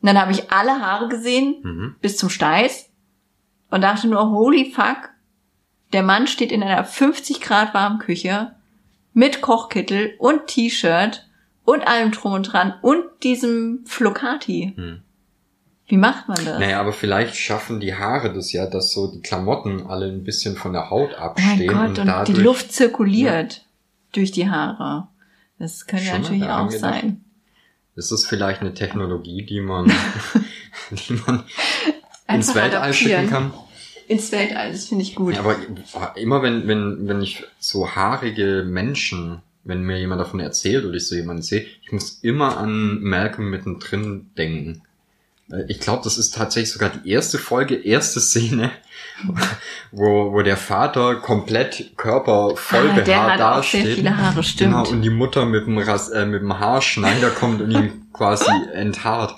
Und dann habe ich alle Haare gesehen, Mhm. bis zum Steiß und dachte nur, holy fuck, der Mann steht in einer 50 Grad warmen Küche mit Kochkittel und T-Shirt und allem drum und dran und diesem Flocati. Hm. Wie macht man das? Naja, aber vielleicht schaffen die Haare das ja, dass so die Klamotten alle ein bisschen von der Haut oh mein abstehen Gott, und und dadurch. die Luft zirkuliert durch die Haare. Das könnte Schon natürlich auch gedacht? sein. Ist das vielleicht eine Technologie, die man, die man ins Weltall adaptieren. schicken kann? Ins Weltall, das finde ich gut. Ja, aber immer wenn, wenn, wenn ich so haarige Menschen, wenn mir jemand davon erzählt oder ich so jemanden sehe, ich muss immer an Malcolm mittendrin denken. Äh, Ich glaube, das ist tatsächlich sogar die erste Folge, erste Szene, wo, wo der Vater komplett Körper voll ah, behaart auch sehr dasteht. viele Haare, stimmt. Genau, und die Mutter mit dem, Ras äh, mit dem Haarschneider kommt und ihn quasi enthaart.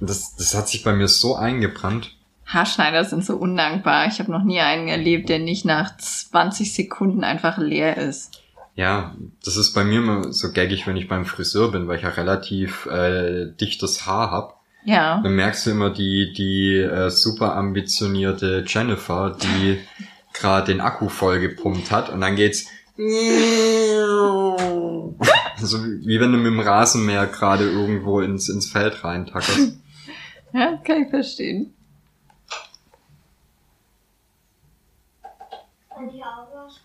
Das, das hat sich bei mir so eingebrannt. Haarschneider sind so undankbar. Ich habe noch nie einen erlebt, der nicht nach 20 Sekunden einfach leer ist. Ja, das ist bei mir immer so gaggig, wenn ich beim Friseur bin, weil ich ja relativ äh, dichtes Haar hab. Ja. Dann merkst du immer die, die äh, super ambitionierte Jennifer, die gerade den Akku voll gepumpt hat und dann geht's so wie wie wenn du mit dem Rasenmäher gerade irgendwo ins, ins Feld reintackerst. Ja, kann ich verstehen. Und die Augen was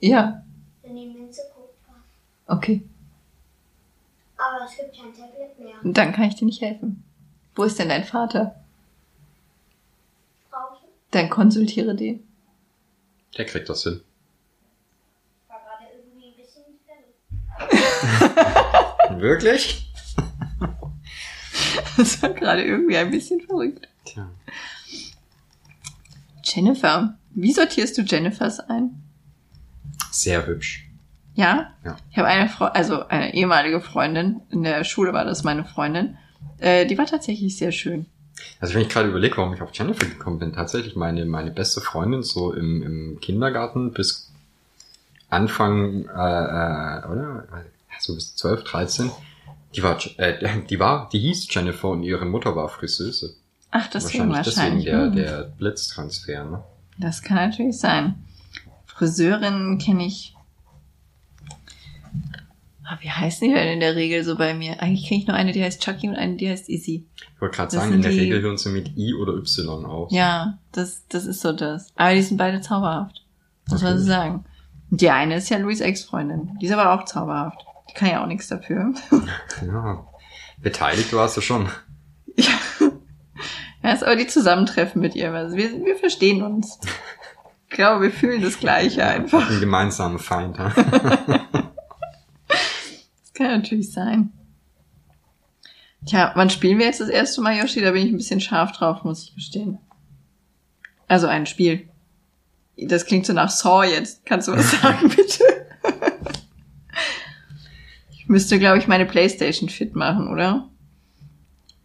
Ja, in die Minze Kupfer. okay. Aber es gibt kein Tablet mehr. Dann kann ich dir nicht helfen. Wo ist denn dein Vater? Dann konsultiere den. Der kriegt das hin. war gerade irgendwie ein bisschen verrückt. Wirklich? Das war gerade irgendwie ein bisschen verrückt. Tja. Jennifer. Wie sortierst du Jennifers ein? Sehr hübsch. Ja? Ja. Ich habe eine Frau, also eine ehemalige Freundin, in der Schule war das meine Freundin, äh, die war tatsächlich sehr schön. Also wenn ich gerade überlege, warum ich auf Jennifer gekommen bin, tatsächlich meine, meine beste Freundin so im, im Kindergarten bis Anfang, äh, äh, oder? Ja, So bis 12, 13. Die war, äh, die war, die hieß Jennifer und ihre Mutter war Friseuse. Ach, deswegen wahrscheinlich wahrscheinlich. deswegen der, Hm. der Blitztransfer, ne? Das kann natürlich sein. Friseurinnen kenne ich. Ah, wie heißen die denn in der Regel so bei mir? Eigentlich kenne ich nur eine, die heißt Chucky und eine, die heißt Izzy. Ich wollte gerade Das sagen, in der die- Regel hören sie mit I oder Y auf. Ja, das, das ist so das. Aber die sind beide zauberhaft. Muss man so Natürlich. sagen. Und die eine ist ja Louis Ex-Freundin. Die ist aber auch zauberhaft. Ich kann ja auch nichts dafür. Ja, beteiligt warst du schon. Ja. Ja, ist aber die Zusammentreffen mit ihr. Also wir, wir verstehen uns. Ich glaube, wir fühlen das Gleiche einfach. Ein gemeinsamer Feind. Ja? Kann natürlich sein. Tja, wann spielen wir jetzt das erste Mal, Yoshi? Da bin ich ein bisschen scharf drauf, muss ich gestehen. Also ein Spiel. Das klingt so nach Saw jetzt. Kannst du was sagen, bitte? Ich müsste, glaube ich, meine Playstation fit machen, oder?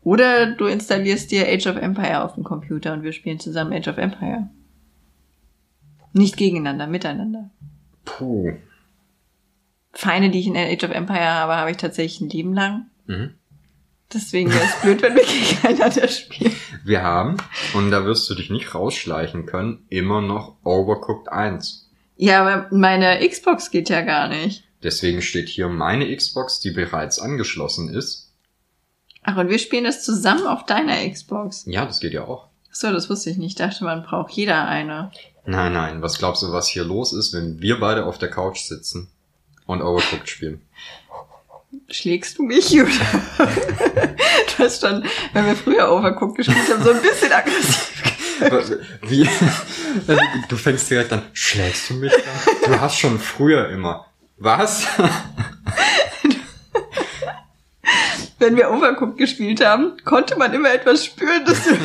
Oder du installierst dir Age of Empire auf dem Computer und wir spielen zusammen Age of Empire. Nicht gegeneinander, miteinander. Puh. Feinde, die ich in Age of Empire habe, habe ich tatsächlich ein Leben lang. Mhm. Deswegen wäre es blöd, wenn wir gegeneinander spielen. Wir haben, und da wirst du dich nicht rausschleichen können, immer noch Overcooked 1. Ja, aber meine Xbox geht ja gar nicht. Deswegen steht hier meine Xbox, die bereits angeschlossen ist. Ach, und wir spielen das zusammen auf deiner Xbox. Ja, das geht ja auch. Ach so, das wusste ich nicht. Ich dachte, man braucht jeder eine. Nein, nein, was glaubst du, was hier los ist, wenn wir beide auf der Couch sitzen und Overcooked spielen? Schlägst du mich, oder? du hast schon, wenn wir früher Overcooked gespielt haben, so ein bisschen aggressiv. Wie? Du fängst direkt an, schlägst du mich da? Du hast schon früher immer. Was? Wenn wir Overcooked gespielt haben, konnte man immer etwas spüren, dass du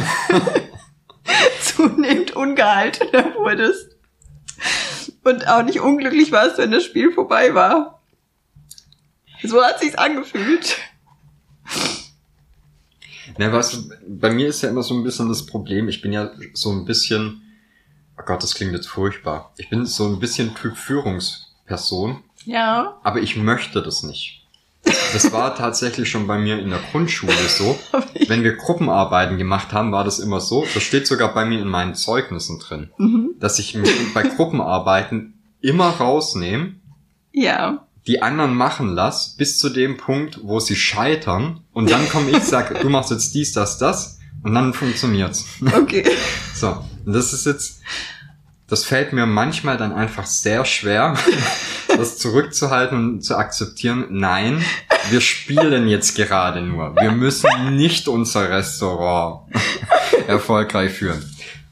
zunehmend ungehaltener wurdest. Und auch nicht unglücklich warst, wenn das Spiel vorbei war. So hat sich's angefühlt. Na, weißt du, bei mir ist ja immer so ein bisschen das Problem, ich bin ja so ein bisschen, oh Gott, das klingt jetzt furchtbar. Ich bin so ein bisschen Typ Führungsperson, Ja. aber ich möchte das nicht. Das war tatsächlich schon bei mir in der Grundschule so. Wenn wir Gruppenarbeiten gemacht haben, war das immer so. Das steht sogar bei mir in meinen Zeugnissen drin, Mhm. dass ich mich bei Gruppenarbeiten immer rausnehme, Ja. die anderen machen lass, bis zu dem Punkt, wo sie scheitern. Und dann komme ich, sag, du machst jetzt dies, das, das. Und dann funktioniert's. Okay. So, und das ist jetzt, das fällt mir manchmal dann einfach sehr schwer, das zurückzuhalten und zu akzeptieren. Nein, wir spielen jetzt gerade nur. Wir müssen nicht unser Restaurant erfolgreich führen.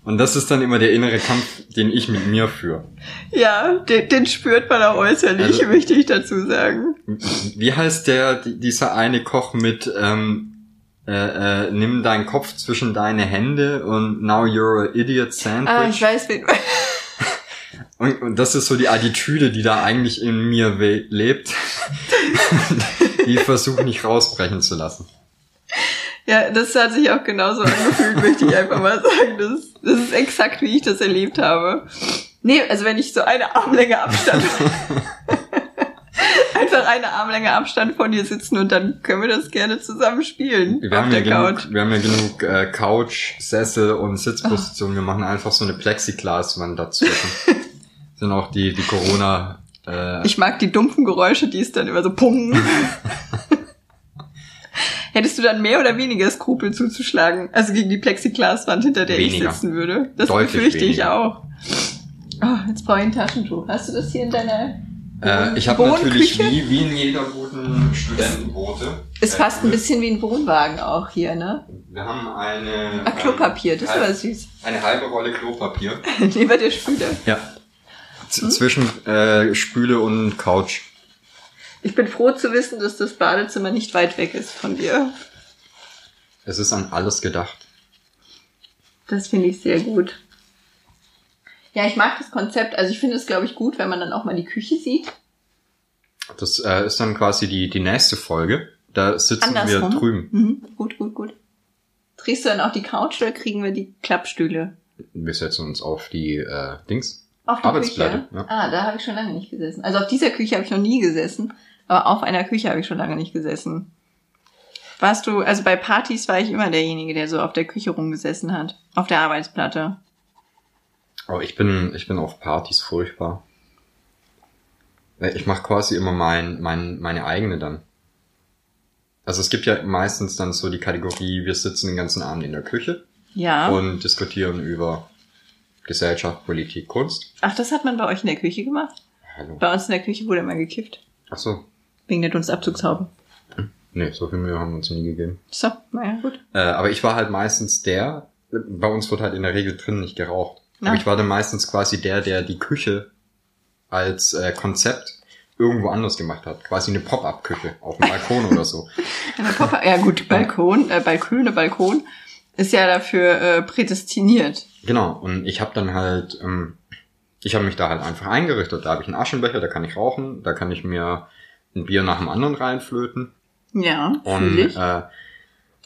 Und das ist dann immer der innere Kampf, den ich mit mir führe. Ja, den, den spürt man auch äußerlich, Also- möchte ich dazu sagen. Wie heißt der, die- dieser eine Koch mit, ähm, äh, äh, nimm deinen Kopf zwischen deine Hände und now you're a idiot sandwich. Ah, ich weiß, wen. Und, und das ist so die Attitüde, die da eigentlich in mir lebt, die ich versuche nicht rausbrechen zu lassen. Ja, das hat sich auch genauso angefühlt, möchte ich einfach mal sagen. Das, ist- das ist exakt, wie ich das erlebt habe. Nee, also wenn ich so eine Armlänge Abstand, einfach eine Armlänge Abstand von dir sitzen und dann können wir das gerne zusammen spielen Wir haben, ja Couch. genug, wir haben ja genug äh, Couch, Sessel und Sitzpositionen. Wir machen einfach so eine Plexiglaswand dazwischen. Sind auch die, die Corona... Äh, Ich mag die dumpfen Geräusche, die es dann immer so pungen. Hättest du dann mehr oder weniger Skrupel zuzuschlagen? Also gegen die Plexiglaswand, hinter der Weniger. ich sitzen würde? Das Deutlich befürchte ich auch. Oh, jetzt brauche ich ein Taschentuch. Hast du das hier in deiner äh, ich habe natürlich wie, wie in jeder guten Studentenboote. Ist äh, fast ein bisschen wie ein Wohnwagen auch hier, ne? Wir haben eine... Ah, Klopapier, das ist ähm, aber süß. Eine halbe Rolle Klopapier. Lieber der Spüler. Ja. Z zwischen äh, Spüle und Couch. Ich bin froh zu wissen, dass das Badezimmer nicht weit weg ist von dir. Es ist an alles gedacht. Das finde ich sehr gut. Ja, ich mag das Konzept. Also ich finde es, glaube ich, gut, wenn man dann auch mal die Küche sieht. Das äh, ist dann quasi die, die nächste Folge. Da sitzen wir Andersrum. drüben. Mhm. Gut, gut, gut. Drehst du dann auch die Couch oder kriegen wir die Klappstühle? Wir setzen uns auf die äh, Dings. Auf die Arbeitsplatte, Küche? ja. Ah, da habe ich schon lange nicht gesessen. Also auf dieser Küche habe ich noch nie gesessen, aber auf einer Küche habe ich schon lange nicht gesessen. Warst du, also bei Partys war ich immer derjenige, der so auf der Küche rumgesessen hat. Auf der Arbeitsplatte. Aber ich bin, ich bin auf Partys furchtbar. Äh, Ich mache quasi immer mein, mein, meine eigene dann. Also es gibt ja meistens dann so die Kategorie, wir sitzen den ganzen Abend in der Küche Ja. und diskutieren über Gesellschaft, Politik, Kunst. Ach, das hat man bei euch in der Küche gemacht? Hallo. Bei uns in der Küche wurde immer gekifft. Ach so. Wegen der Dunstabzugshaube. Nee, so viel Mühe haben wir uns nie gegeben. So, naja, gut. Äh, aber ich war halt meistens der, bei uns wird halt in der Regel drin nicht geraucht. Ja. Aber ich war dann meistens quasi der, der die Küche als äh, Konzept irgendwo anders gemacht hat. Quasi eine Pop-up-Küche auf dem Balkon oder so. Ja gut, Balkon, äh, Balkone, Balkon ist ja dafür äh, prädestiniert. Genau, und ich habe dann halt, ähm, ich habe mich da halt einfach eingerichtet. Da habe ich einen Aschenbecher, da kann ich rauchen, da kann ich mir ein Bier nach dem anderen reinflöten. Ja, Und, äh,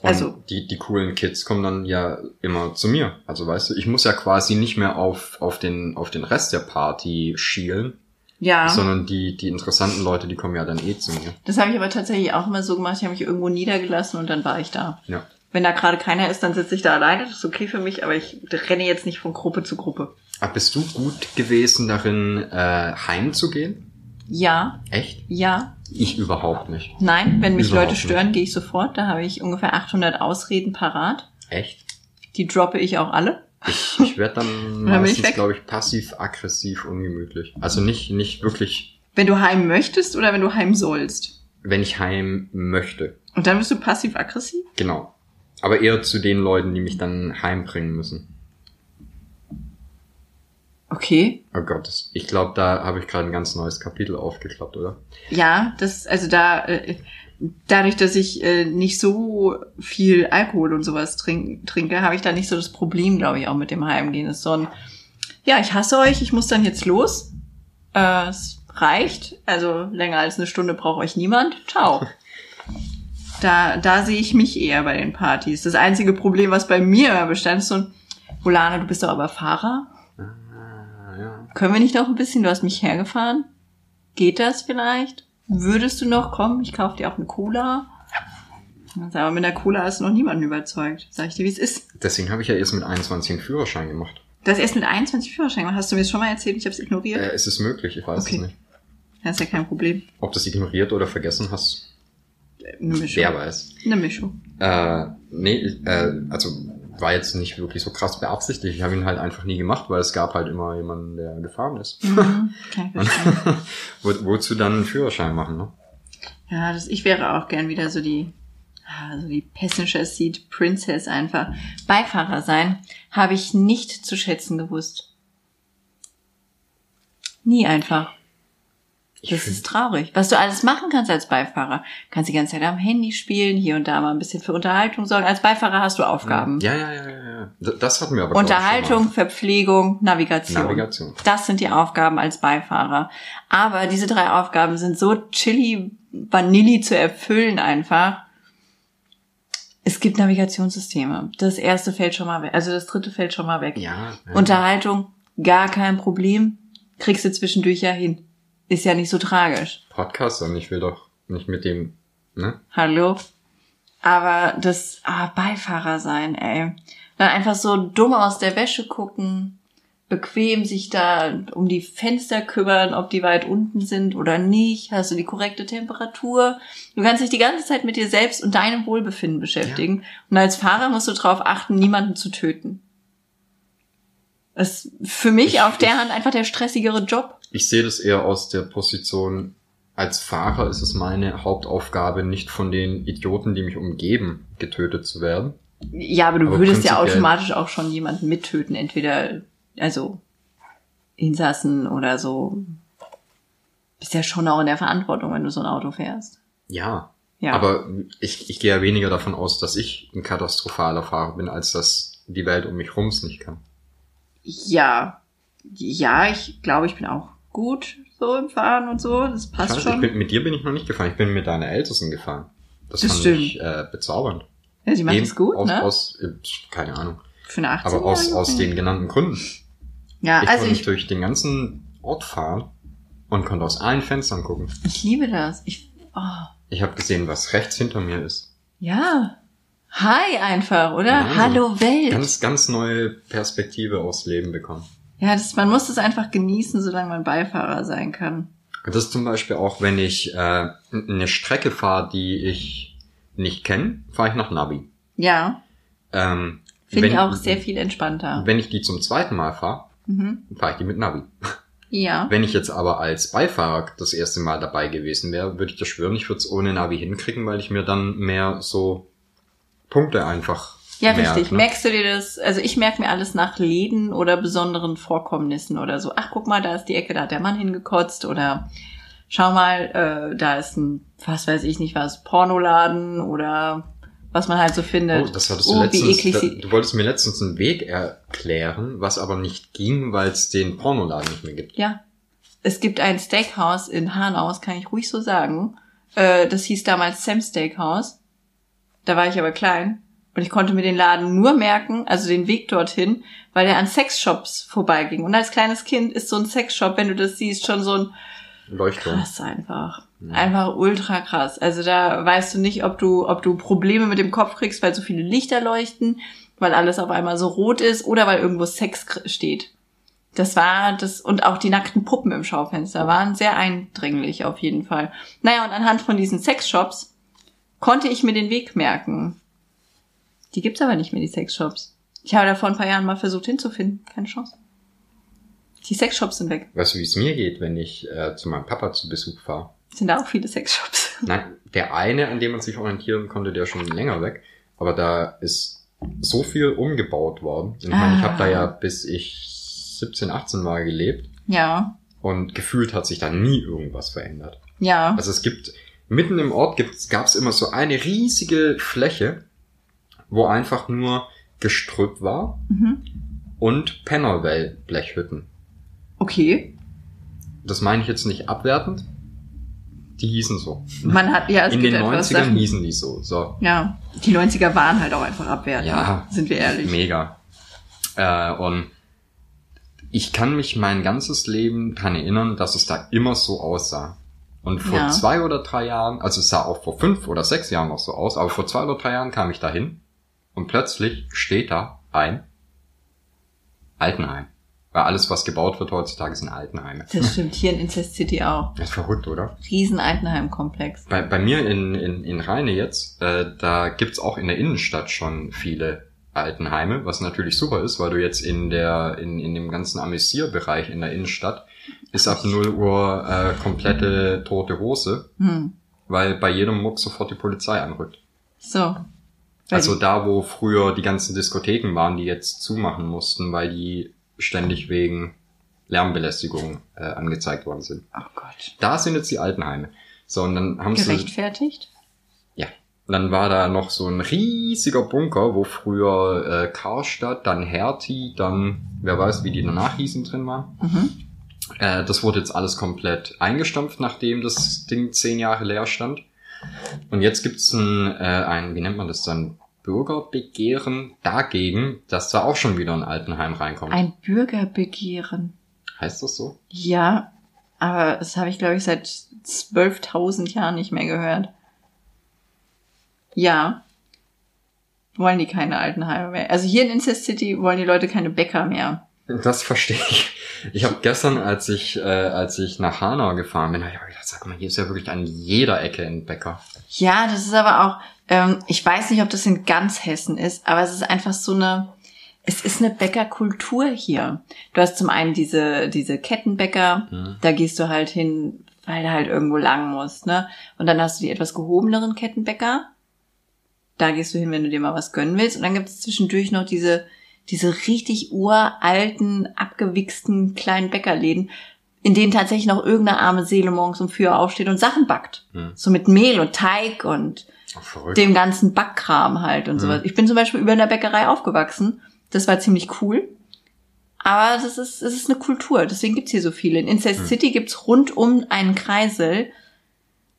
und Also- die, die coolen Kids kommen dann ja immer zu mir. Also weißt du, ich muss ja quasi nicht mehr auf, auf, den, auf den Rest der Party schielen, Ja, sondern die, die interessanten Leute, die kommen ja dann eh zu mir. das habe ich aber tatsächlich auch immer so gemacht. Ich habe mich irgendwo niedergelassen und dann war ich da. Ja. Wenn da gerade keiner ist, dann sitze ich da alleine. Das ist okay für mich, aber ich renne jetzt nicht von Gruppe zu Gruppe. Aber bist du gut gewesen darin, äh, heimzugehen? Ja, Echt? ja, Ich überhaupt nicht. nein. Wenn mich Überhaupt Leute stören, gehe ich sofort. Da habe ich ungefähr 800 Ausreden parat. Echt? Die droppe ich auch alle. Ich, ich werde dann meistens, glaube ich, passiv-aggressiv ungemütlich. Also nicht, nicht wirklich, Wenn du heim möchtest oder wenn du heim sollst. wenn ich heim möchte. Und dann bist du passiv-aggressiv? Genau. Aber eher zu den Leuten, die mich dann heimbringen müssen. Okay. Oh Gott, das, ich glaube, da habe ich gerade ein ganz neues Kapitel aufgeklappt, oder? Ja, das, also da, äh, dadurch, dass ich äh, nicht so viel Alkohol und sowas trink, trinke, habe ich da nicht so das Problem, glaube ich, auch mit dem Heimgehen. Das ist so ein, ja, ich hasse euch, ich muss dann jetzt los. Äh, es reicht. Also länger als eine Stunde braucht euch niemand. Ciao. Da, da sehe ich mich eher bei den Partys. Das einzige Problem, was bei mir immer bestand, ist so ein, Volane, du bist doch aber Fahrer. Können wir nicht noch ein bisschen? Du hast mich hergefahren. Geht das vielleicht? Würdest du noch kommen? Ich kaufe dir auch eine Cola. Aber mit der Cola hast du noch niemanden überzeugt. Sag ich dir, wie es ist. Deswegen habe ich ja erst mit 21 einen Führerschein gemacht. Du hast erst mit 21 Führerschein gemacht. Hast du mir das schon mal erzählt? Ich habe es ignoriert. Äh, es ist möglich, ich weiß Okay. es nicht. Das ist ja kein Problem. Ob du es ignoriert oder vergessen hast, Eine Mischung. wer weiß. Eine Mischung. Äh, nee, äh, also war jetzt nicht wirklich so krass beabsichtigt. Ich habe ihn halt einfach nie gemacht, weil es gab halt immer jemanden, der gefahren ist. Mhm, kann ich verstehen. Wo, wozu dann einen Führerschein machen, ne? Ja, das, ich wäre auch gern wieder so die, ah, so die Passenger Seat Princess einfach. Beifahrer sein habe ich nicht zu schätzen gewusst. Nie einfach. Das ist traurig. Was du alles machen kannst als Beifahrer. Kannst die ganze Zeit am Handy spielen, hier und da mal ein bisschen für Unterhaltung sorgen. Als Beifahrer hast du Aufgaben. Ja, ja, ja, ja, ja. Das hatten wir aber Unterhaltung, Verpflegung, Navigation. Navigation. Das sind die Aufgaben als Beifahrer. Aber diese drei Aufgaben sind so chili vanilli zu erfüllen einfach. Es gibt Navigationssysteme. Das erste fällt schon mal weg. Also das dritte fällt schon mal weg. Ja. ja. Unterhaltung, gar kein Problem. Kriegst du zwischendurch ja hin. Ist ja nicht so tragisch. Podcast und ich will doch nicht mit dem, ne? Hallo? Aber das ah, Beifahrer sein, ey. Dann einfach so dumm aus der Wäsche gucken, bequem sich da um die Fenster kümmern, ob die weit unten sind oder nicht. Hast du die korrekte Temperatur? Du kannst dich die ganze Zeit mit dir selbst und deinem Wohlbefinden beschäftigen. Und als Fahrer musst du darauf achten, niemanden zu töten. Das ist für mich Ich- auf der Hand einfach der stressigere Job. Ich sehe das eher aus der Position, als Fahrer ist es meine Hauptaufgabe, nicht von den Idioten, die mich umgeben, getötet zu werden. Ja, aber du Aber würdest ja automatisch auch schon jemanden mittöten, entweder, also, Insassen oder so. Bist ja schon auch in der Verantwortung, wenn du so ein Auto fährst. Ja. Ja. Aber ich, ich gehe ja weniger davon aus, dass ich ein katastrophaler Fahrer bin, als dass die Welt um mich rum es nicht kann. ja. Ja, ich glaube, ich bin auch gut so im Fahren und so. Das Ich, passt ich schon. bin, mit dir bin ich noch nicht gefahren. Ich bin mit deiner Ältesten gefahren. Das, Das fand stimmt. ich äh, bezaubernd. ja, sie macht es gut, aus, ne? Aus, äh, keine Ahnung. Für eine 18 Aber aus, aus den genannten Gründen. Ja, Ich also konnte ich, durch den ganzen Ort fahren und konnte aus allen Fenstern gucken. ich liebe das. Ich, oh, Ich habe gesehen, was rechts hinter mir ist. ja. Hi einfach, oder? Ja, Hallo Welt. Ganz, ganz neue Perspektive aufs Leben bekommen. Ja, das, man muss es einfach genießen, solange man Beifahrer sein kann. Das ist zum Beispiel auch, wenn ich äh, eine Strecke fahre, die ich nicht kenne, fahre ich nach Navi. Ja. Ähm, Finde ich auch sehr viel entspannter. Wenn ich die zum zweiten Mal fahre, Mhm. fahre ich die mit Navi. Ja. Wenn ich jetzt aber als Beifahrer das erste Mal dabei gewesen wäre, würde ich das schwören, ich würde es ohne Navi hinkriegen, weil ich mir dann mehr so Punkte einfach Ja, merk, richtig. ne? Merkst du dir das? Also ich merke mir alles nach Läden oder besonderen Vorkommnissen oder so. Ach, guck mal, da ist die Ecke, da hat der Mann hingekotzt oder schau mal, äh, da ist ein, was weiß ich nicht was, Pornoladen oder was man halt so findet. Oh, das hattest du Oh, wie letztens. eklig Da, du wolltest mir letztens einen Weg erklären, was aber nicht ging, weil es den Pornoladen nicht mehr gibt. Ja. Es gibt ein Steakhouse in Hanau, das kann ich ruhig so sagen. Äh, das hieß damals Sam Steakhouse. Da war ich aber klein. Und ich konnte mir den Laden nur merken, also den Weg dorthin, weil der an Sexshops vorbeiging. Und als kleines Kind ist so ein Sexshop, wenn du das siehst, schon so ein Leuchtturm. krass einfach. Einfach ultra krass. Also da weißt du nicht, ob du, ob du Probleme mit dem Kopf kriegst, weil so viele Lichter leuchten, weil alles auf einmal so rot ist oder weil irgendwo Sex steht. Das war das, und auch die nackten Puppen im Schaufenster waren sehr eindringlich auf jeden Fall. Naja, und anhand von diesen Sexshops konnte ich mir den Weg merken. Die gibt's aber nicht mehr, die Sexshops. Ich habe da vor ein paar Jahren mal versucht hinzufinden. Keine Chance. Die Sexshops sind weg. Weißt du, wie es mir geht, wenn ich äh, zu meinem Papa zu Besuch fahre? Sind da auch viele Sexshops. Nein, der eine, an dem man sich orientieren konnte, der ist schon länger weg. Aber da ist so viel umgebaut worden. Ich meine, ich Ah. habe da ja bis ich 17, 18 war gelebt. Ja, Und gefühlt hat sich da nie irgendwas verändert. ja. Also es gibt, mitten im Ort gab es immer so eine riesige Fläche, wo einfach nur Gestrüpp war Mhm. und Pennerwell-Blechhütten. Okay. Das meine ich jetzt nicht abwertend. Die hießen so. Man hat, ja, es In gibt den etwas 90ern Sachen. hießen die so. So, Ja, die 90er waren halt auch einfach abwertend. Ja. Sind wir ehrlich. mega. Äh, und ich kann mich mein ganzes Leben daran erinnern, dass es da immer so aussah. Und vor Ja. zwei oder drei Jahren, also es sah auch vor fünf oder sechs Jahren noch so aus, aber vor zwei oder drei Jahren kam ich da hin und plötzlich steht da ein Altenheim. Weil alles, was gebaut wird heutzutage, sind Altenheime. Das stimmt, hier in Incest City auch. Das ist verrückt, oder? Riesen Altenheim-Komplex. Bei, bei mir in, in, in Rheine jetzt, äh, da gibt's auch in der Innenstadt schon viele Altenheime, was natürlich super ist, weil du jetzt in der in, in dem ganzen Amüsierbereich in der Innenstadt ist ab 0 Uhr äh, komplette tote Hose, Hm. weil bei jedem Muck sofort die Polizei anrückt. So. Also da, wo früher die ganzen Diskotheken waren, die jetzt zumachen mussten, weil die ständig wegen Lärmbelästigung äh, angezeigt worden sind. Oh Gott. Da sind jetzt die Altenheime. So, und dann haben sie Gerechtfertigt? Ja. Und dann war da noch so ein riesiger Bunker, wo früher äh, Karstadt, dann Hertie, dann, wer weiß, wie die danach hießen, drin waren. Mhm. Äh, das wurde jetzt alles komplett eingestampft, nachdem das Ding zehn Jahre leer stand. Und jetzt gibt's ein, äh, ein, wie nennt man das dann, Bürgerbegehren dagegen, dass da auch schon wieder ein Altenheim reinkommt. Ein Bürgerbegehren. heißt das so? Ja, aber das habe ich, glaube ich, seit 12.000 Jahren nicht mehr gehört. Ja. Wollen die keine Altenheime mehr. Also hier in Incest City wollen die Leute keine Bäcker mehr. Das verstehe ich. Ich habe gestern, als ich, äh, als ich nach Hanau gefahren bin, hab ich gedacht, sag mal, hier ist ja wirklich an jeder Ecke ein Bäcker. Ja, das ist aber auch, ähm, ich weiß nicht, ob das in ganz Hessen ist, aber es ist einfach so eine, es ist eine Bäckerkultur hier. Du hast zum einen diese, diese Kettenbäcker, Mhm. da gehst du halt hin, weil du halt irgendwo lang musst, ne? Und dann hast du die etwas gehobeneren Kettenbäcker. Da gehst du hin, wenn du dir mal was gönnen willst. Und dann gibt es zwischendurch noch diese, diese richtig uralten, abgewichsten kleinen Bäckerläden, in denen tatsächlich noch irgendeine arme Seele morgens um vier aufsteht und Sachen backt. Hm. So mit Mehl und Teig und verrückt. dem ganzen Backkram halt und Mhm. sowas. Ich bin zum Beispiel über einer Bäckerei aufgewachsen. Das war ziemlich cool. Aber das ist, es ist eine Kultur, deswegen gibt's hier so viele. In Incest Mhm. City gibt's rund um einen Kreisel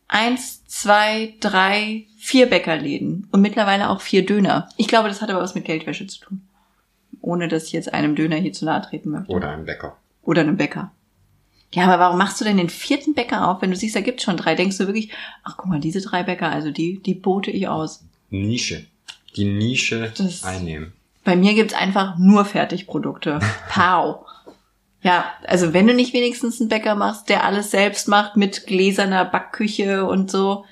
eins, zwei, drei, vier Bäckerläden und mittlerweile auch vier Döner. Ich glaube, das hat aber was mit Geldwäsche zu tun. Ohne dass ich jetzt einem Döner hier zu nahe treten möchte. Oder ein Bäcker. Oder einem Bäcker. Ja, aber warum machst du denn den vierten Bäcker auf, wenn du siehst, da gibt's schon drei? Denkst du wirklich, ach guck mal, diese drei Bäcker, also die, die bote ich aus. Nische. Die Nische Das- einnehmen. Bei mir gibt's einfach nur Fertigprodukte. Pow. Ja, also wenn du nicht wenigstens einen Bäcker machst, der alles selbst macht mit gläserner Backküche und so,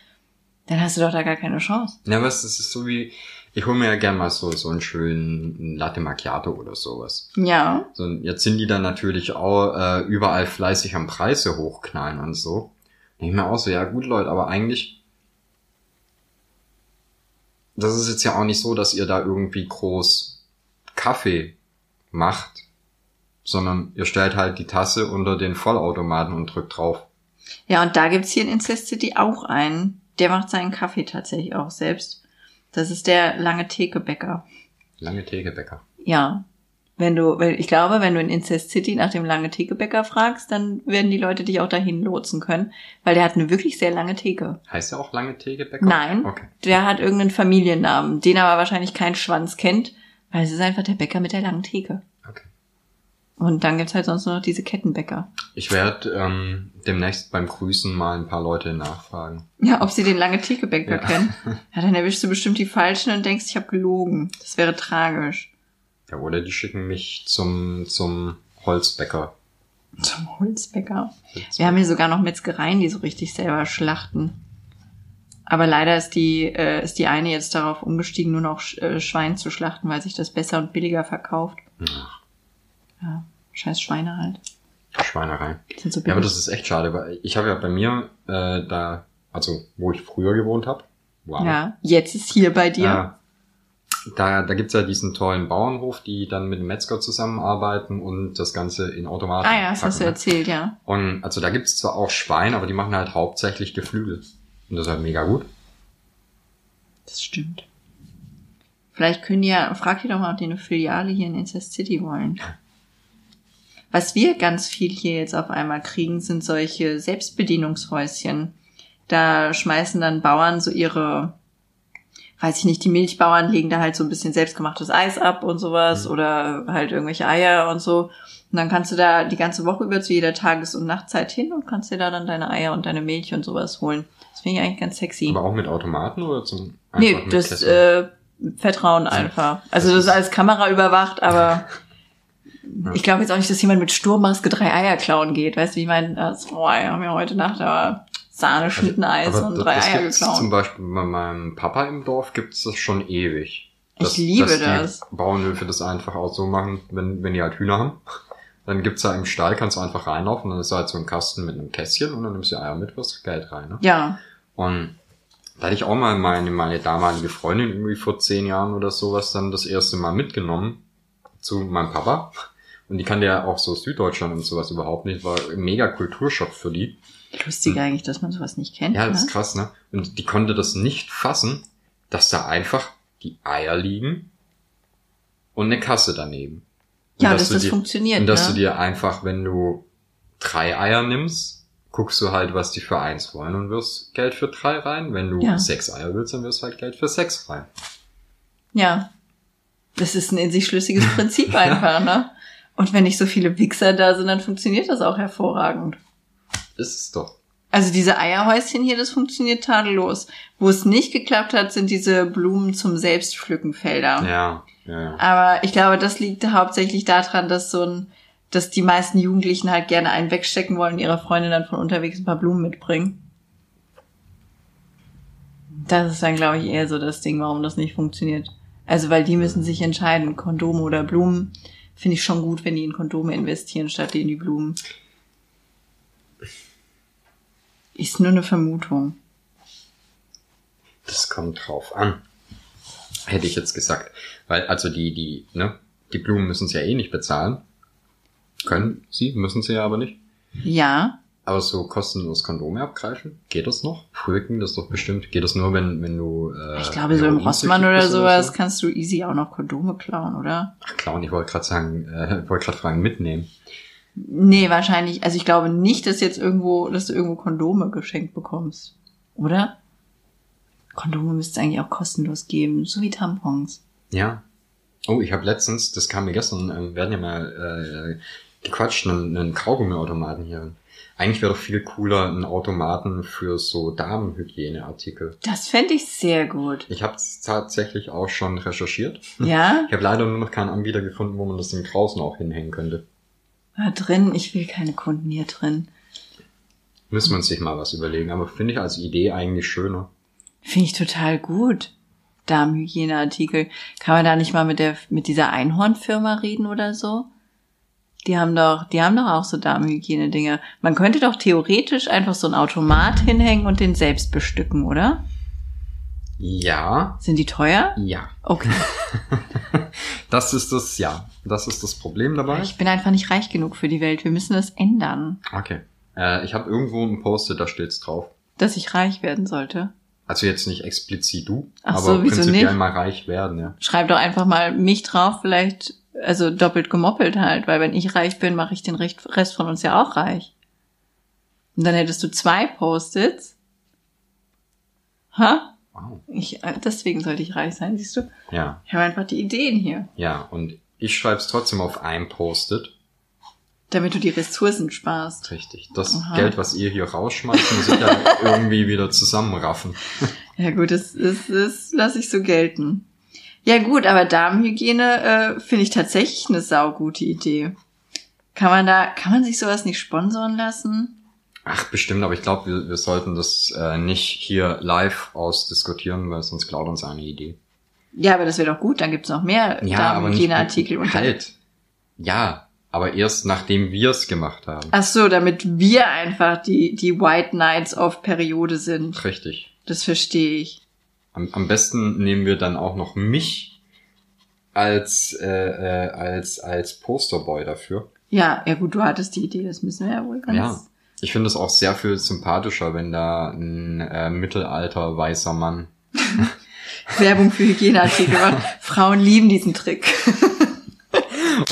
dann hast du doch da gar keine Chance. Ja, was, das ist so wie, Ich hole mir ja gern mal so, so einen schönen Latte Macchiato oder sowas. Ja. So, jetzt sind die dann natürlich auch äh, überall fleißig am Preise hochknallen und so. Denke ich mir auch so, ja gut Leute, aber eigentlich, das ist jetzt ja auch nicht so, dass ihr da irgendwie groß Kaffee macht, sondern ihr stellt halt die Tasse unter den Vollautomaten und drückt drauf. Ja, und da gibt's hier in Incest City auch einen. Der macht seinen Kaffee tatsächlich auch selbst. Das ist der lange Thekebäcker. Lange Tegebäcker. Ja. Wenn du, weil ich glaube, wenn du in Incest City nach dem lange Thekebäcker fragst, dann werden die Leute dich auch dahin lotsen können, weil der hat eine wirklich sehr lange Theke. Heißt der auch lange Tegebäcker? Nein, Okay. der hat irgendeinen Familiennamen, den aber wahrscheinlich kein Schwanz kennt, weil es ist einfach der Bäcker mit der langen Theke. Und dann gibt's halt sonst nur noch diese Kettenbäcker. Ich werde ähm, demnächst beim Grüßen mal ein paar Leute nachfragen. Ja, ob sie den lange Thekebäcker Ja. kennen. Ja, dann erwischst du bestimmt die Falschen und denkst, ich habe gelogen. Das wäre tragisch. Ja, oder die schicken mich zum, zum Holzbäcker. Zum Holzbäcker. Wir haben hier sogar noch Metzgereien, die so richtig selber schlachten. Aber leider ist die, äh, ist die eine jetzt darauf umgestiegen, nur noch Sch- äh, Schwein zu schlachten, weil sich das besser und billiger verkauft. Ach, Ja, scheiß Schweine halt. Schweinerei. So Ja, aber das ist echt schade, weil ich habe ja bei mir äh, da, also wo ich früher gewohnt habe, wow. Ja, jetzt ist hier bei dir. Ja. Da, da gibt's ja diesen tollen Bauernhof, die dann mit dem Metzger zusammenarbeiten und das Ganze in Automaten ah ja, das hast du ne? erzählt, ja. Und also da gibt's zwar auch Schwein, aber die machen halt hauptsächlich Geflügel. Und das ist halt mega gut. Das stimmt. Vielleicht können die ja, frag die doch mal, ob die eine Filiale hier in Incest City wollen. Was wir ganz viel hier jetzt auf einmal kriegen, sind solche Selbstbedienungshäuschen. Da schmeißen dann Bauern so ihre, weiß ich nicht, die Milchbauern legen da halt so ein bisschen selbstgemachtes Eis ab und sowas Mhm. oder halt irgendwelche Eier und so. Und dann kannst du da die ganze Woche über zu jeder Tages- und Nachtzeit hin und kannst dir da dann deine Eier und deine Milch und sowas holen. Das finde ich eigentlich ganz sexy. Aber auch mit Automaten oder zum einfach Nee, das äh, Vertrauen einfach. Also das ist alles Kamera überwacht, aber ich glaube jetzt auch nicht, dass jemand mit Sturmmaske drei Eier klauen geht. Weißt du, wie ich meine, das, oh, wir haben ja heute Nacht aber Sahne, Schnitteneis Aber und drei das Eier geklaut. Zum Beispiel bei meinem Papa im Dorf gibt's das schon ewig. Ich liebe dass das. Die Bauernhöfe das einfach auch so machen, wenn, wenn die halt Hühner haben. Dann gibt's da im Stall, kannst du einfach reinlaufen, dann ist da halt so ein Kasten mit einem Kästchen und dann nimmst du die Eier mit, wirst Geld rein. Ne? Ja, Und da hatte ich auch mal meine, meine damalige Freundin irgendwie vor zehn Jahren oder sowas dann das erste Mal mitgenommen zu meinem Papa. Und die kannte ja auch so Süddeutschland und sowas überhaupt nicht. War ein mega Kulturschock für die. lustig eigentlich, dass man sowas nicht kennt. Ja, ne? das ist krass, ne? Und die konnte das nicht fassen, dass da einfach die Eier liegen und eine Kasse daneben. Und ja, dass du das dir- funktioniert. Und dass ne? du dir einfach, wenn du drei Eier nimmst, guckst du halt, was die für eins wollen und wirst Geld für drei rein. Wenn du Ja. sechs Eier willst, dann wirst du halt Geld für sechs rein. Ja. Das ist ein in sich schlüssiges Prinzip einfach, ne? Und wenn nicht so viele Wichser da sind, dann funktioniert das auch hervorragend. Ist es doch. Also diese Eierhäuschen hier, das funktioniert tadellos. Wo es nicht geklappt hat, sind diese Blumen zum Selbstpflückenfelder. Ja, ja, ja. Aber ich glaube, das liegt hauptsächlich daran, dass so ein, dass die meisten Jugendlichen halt gerne einen wegstecken wollen und ihrer Freundin dann von unterwegs ein paar Blumen mitbringen. Das ist dann, glaube ich, eher so das Ding, warum das nicht funktioniert. Also, weil die müssen sich entscheiden, Kondome oder Blumen. Finde ich schon gut, wenn die in Kondome investieren, statt in die Blumen. Ist nur eine Vermutung. Das kommt drauf an. Hätte ich jetzt gesagt. Weil, also die, die, ne, die Blumen müssen sie ja eh nicht bezahlen. Können sie, müssen sie ja aber nicht. Ja, Aber so kostenlos Kondome abgreifen, geht das noch? Früher ging das doch bestimmt. Geht das nur, wenn, wenn du. Äh, ich glaube, so im Rossmann oder sowas so? kannst du easy auch noch Kondome klauen, oder? Ach, klauen, ich wollte gerade sagen, äh, wollte gerade fragen, mitnehmen. Nee, wahrscheinlich. Also ich glaube nicht, dass jetzt irgendwo, dass du irgendwo Kondome geschenkt bekommst. Oder? Kondome müsste es eigentlich auch kostenlos geben, so wie Tampons. Ja. Oh, ich habe letztens, das kam mir gestern, äh, wir hatten ja mal äh, gequatscht, einen, einen Kaugummiautomaten hier. Eigentlich wäre doch viel cooler ein Automaten für so Damenhygieneartikel. Das fände ich sehr gut. Ich habe tatsächlich auch schon recherchiert. Ja? Ich habe leider nur noch keinen Anbieter gefunden, wo man das Ding draußen auch hinhängen könnte. Da drin, ich will keine Kunden hier drin. Müsste man sich mal was überlegen, aber finde ich als Idee eigentlich schöner. Finde ich total gut. Darmhygieneartikel. Kann man da nicht mal mit der, mit dieser Einhornfirma reden oder so? Die haben doch, die haben doch auch so Darmhygiene-Dinge. Man könnte doch theoretisch einfach so ein Automat hinhängen und den selbst bestücken, oder? Ja, Sind die teuer? ja. Okay. Das ist das, ja. Das ist das Problem dabei. Ich bin einfach nicht reich genug für die Welt. Wir müssen das ändern, Okay. Äh, ich habe irgendwo ein Post-it, da steht's drauf. dass ich reich werden sollte. Also jetzt nicht explizit du, Ach aber so, wieso prinzipiell nicht? mal reich werden, ja. Schreib doch einfach mal mich drauf, vielleicht, also doppelt gemoppelt halt, weil wenn ich reich bin, mache ich den Rest von uns ja auch reich. Und dann hättest du zwei Post-its. Ha? Wow. Ich, äh, deswegen sollte ich reich sein, siehst du? Ja, Ich habe einfach die Ideen hier, ja. Und ich schreib's trotzdem auf ein Post-it. damit du die Ressourcen sparst. Richtig. Das Aha. Geld, was ihr hier rausschmeißt, muss ich ja irgendwie wieder zusammenraffen. Ja gut, das, das, das lasse ich so gelten. Ja gut, aber Darmhygiene äh, finde ich tatsächlich eine saugute Idee. Kann man da, kann man sich sowas nicht sponsoren lassen? Ach, bestimmt, aber ich glaube, wir, wir sollten das äh, nicht hier live ausdiskutieren, weil sonst klaut uns eine Idee. Ja, aber das wäre doch gut, dann gibt's noch mehr Darmhygieneartikel. und dann- Halt. Ja, aber erst nachdem wir es gemacht haben. Ach so, damit wir einfach die, die White Knights auf Periode sind. Richtig. Das verstehe ich. Am, am besten nehmen wir dann auch noch mich als äh, äh, als als Posterboy dafür. Ja, ja gut, du hattest die Idee, das müssen wir ja wohl ganz... Ja. Ich finde es auch sehr viel sympathischer, wenn da ein äh, mittelalter weißer Mann. Werbung für Hygieneartikel macht. Frauen lieben diesen Trick.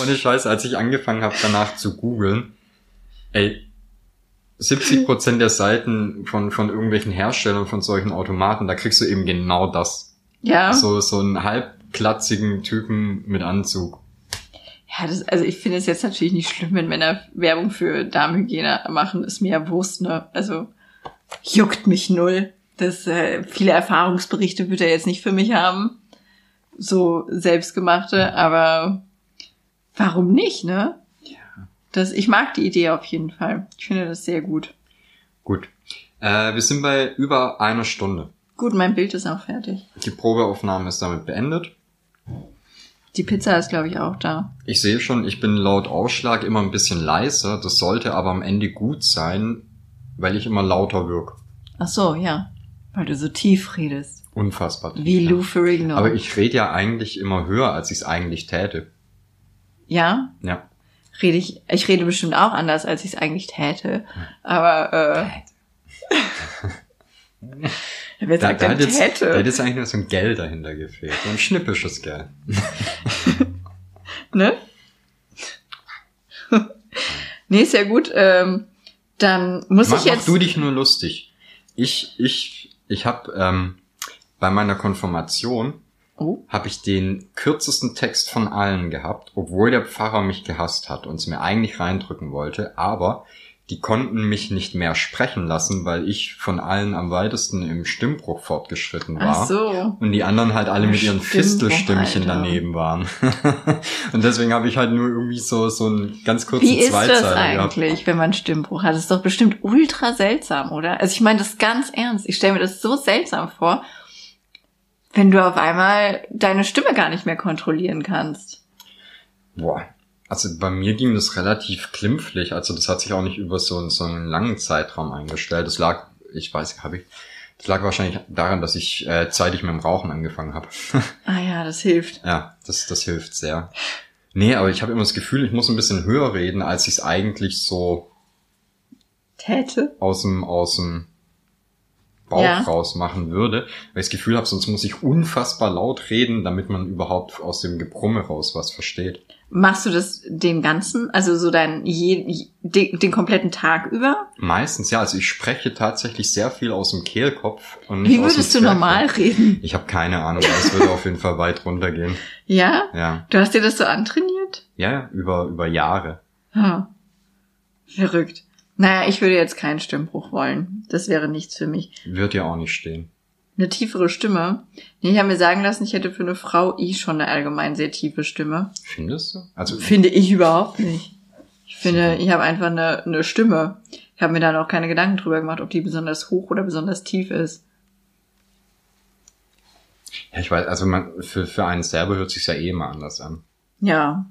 Ohne Scheiße, als ich angefangen habe, danach zu googeln, ey, 70% der Seiten von, von irgendwelchen Herstellern von solchen Automaten, da kriegst du eben genau das. Ja. So, so einen halbklatzigen Typen mit Anzug. Ja, das, also ich finde es jetzt natürlich nicht schlimm, wenn Männer Werbung für Darmhygiene machen, ist mir ja Wurst, ne? Also juckt mich null. Das, äh, viele Erfahrungsberichte wird er jetzt nicht für mich haben. So selbstgemachte, aber warum nicht, ne? Das, ich mag die Idee auf jeden Fall. Ich finde das sehr gut. Gut. Äh, wir sind bei über einer Stunde. Gut, mein Bild ist auch fertig. Die Probeaufnahme ist damit beendet. Die Pizza ist, glaube ich, auch da. Ich sehe schon, ich bin laut Ausschlag immer ein bisschen leiser. Das sollte aber am Ende gut sein, weil ich immer lauter wirke. Ach so, ja. Weil du so tief redest. Unfassbar. tief, Wie ja. Lou Ferrigno. Aber ich rede ja eigentlich immer höher, als ich es eigentlich täte. Ja? Ja. Rede ich, ich rede bestimmt auch anders, als ich es eigentlich täte. Aber äh, wer Da, sagt da, denn hat jetzt, da täte? jetzt eigentlich nur so ein Geld dahinter gefehlt. So ein schnippisches Geld. Ne? nee, ist ja gut. Ähm, dann muss Mach, ich mach jetzt. du dich nur lustig. Ich, ich, ich habe ähm, bei meiner Konfirmation oh, habe ich den kürzesten Text von allen gehabt, obwohl der Pfarrer mich gehasst hat und es mir eigentlich reindrücken wollte, aber die konnten mich nicht mehr sprechen lassen, weil ich von allen am weitesten im Stimmbruch fortgeschritten war. ach so. Und die anderen halt alle mit ihren Fistelstimmchen daneben waren. und deswegen habe ich halt nur irgendwie so, so einen ganz kurzen Wie ist das Zweizeiler gehabt. eigentlich, wenn man Stimmbruch hat? Das ist doch bestimmt ultra seltsam, oder? Also ich meine das ganz ernst. Ich stelle mir das so seltsam vor, wenn du auf einmal deine Stimme gar nicht mehr kontrollieren kannst. Boah. Also bei mir ging das relativ klimpflich. Also das hat sich auch nicht über so, so einen langen Zeitraum eingestellt. Das lag, ich weiß, habe ich, das lag wahrscheinlich daran, dass ich äh, zeitig mit dem Rauchen angefangen habe. Ah ja, das hilft. ja, das, das hilft sehr. Nee, aber ich habe immer das Gefühl, ich muss ein bisschen höher reden, als ich es eigentlich so Täte? aus dem, aus dem Bauch Ja. raus machen würde, weil ich das Gefühl habe, sonst muss ich unfassbar laut reden, damit man überhaupt aus dem Gebrumme raus was versteht. Machst du das den ganzen, also so dein je, den, den kompletten Tag über? Meistens, ja, also ich spreche tatsächlich sehr viel aus dem Kehlkopf und nicht Wie aus dem würdest du Zwerchfell. normal reden? Ich habe keine Ahnung, aber es würde auf jeden Fall weit runtergehen. Ja? Ja, Du hast dir das so antrainiert? ja, ja, über über Jahre. Hm. Verrückt. Naja, ich würde jetzt keinen Stimmbruch wollen. Das wäre nichts für mich. Wird ja auch nicht stehen. Eine tiefere Stimme? Nee, ich habe mir sagen lassen, ich hätte für eine Frau eh schon eine allgemein sehr tiefe Stimme. Findest du? Also Finde ich überhaupt nicht. Ich finde, ich habe einfach eine, eine Stimme. Ich habe mir da noch keine Gedanken drüber gemacht, ob die besonders hoch oder besonders tief ist. Ja, ich weiß, also man, für, für einen selber hört sich ja eh immer anders an. Ja.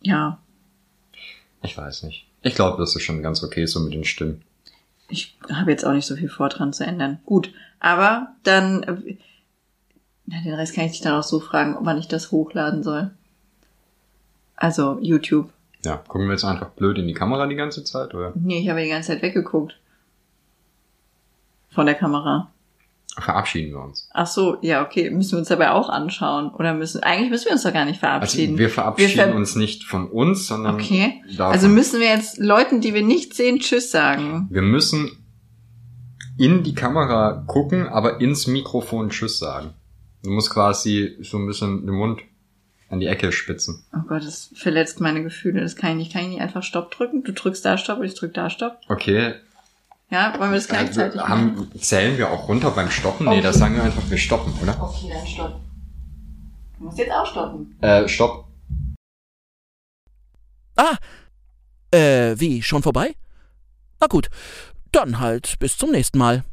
Ja. Ich weiß nicht. Ich glaube, das ist schon ganz okay so mit den Stimmen. Ich habe jetzt auch nicht so viel vor, dran zu ändern. Gut, aber dann, äh, na, den Rest kann ich dich dann auch so fragen, wann ich das hochladen soll. Also YouTube. Ja, gucken wir jetzt einfach blöd in die Kamera die ganze Zeit, oder? Nee, ich habe die ganze Zeit weggeguckt. Von der Kamera. Verabschieden wir uns. Ach so, ja, okay. Müssen wir uns dabei auch anschauen? Oder müssen, eigentlich müssen wir uns doch gar nicht Also verabschieden. wir verabschieden Wir ver- uns nicht von uns, sondern Okay. davon. Also müssen wir jetzt Leuten, die wir nicht sehen, Tschüss sagen. wir müssen in die Kamera gucken, aber ins Mikrofon Tschüss sagen. Du musst quasi so ein bisschen den Mund an die Ecke spitzen. Oh Gott, das verletzt meine Gefühle. Das kann ich nicht. Kann ich nicht einfach Stopp drücken? Du drückst da Stopp und ich drück da Stopp. Okay. Ja, wollen wir das gleichzeitig Also, machen? haben, zählen wir auch runter beim Stoppen? Nee, Okay. das sagen wir einfach, wir stoppen, oder? Okay, dann Stopp. Du musst jetzt auch stoppen. Äh, stopp. Ah, äh, wie, schon vorbei? Na gut, dann halt bis zum nächsten Mal.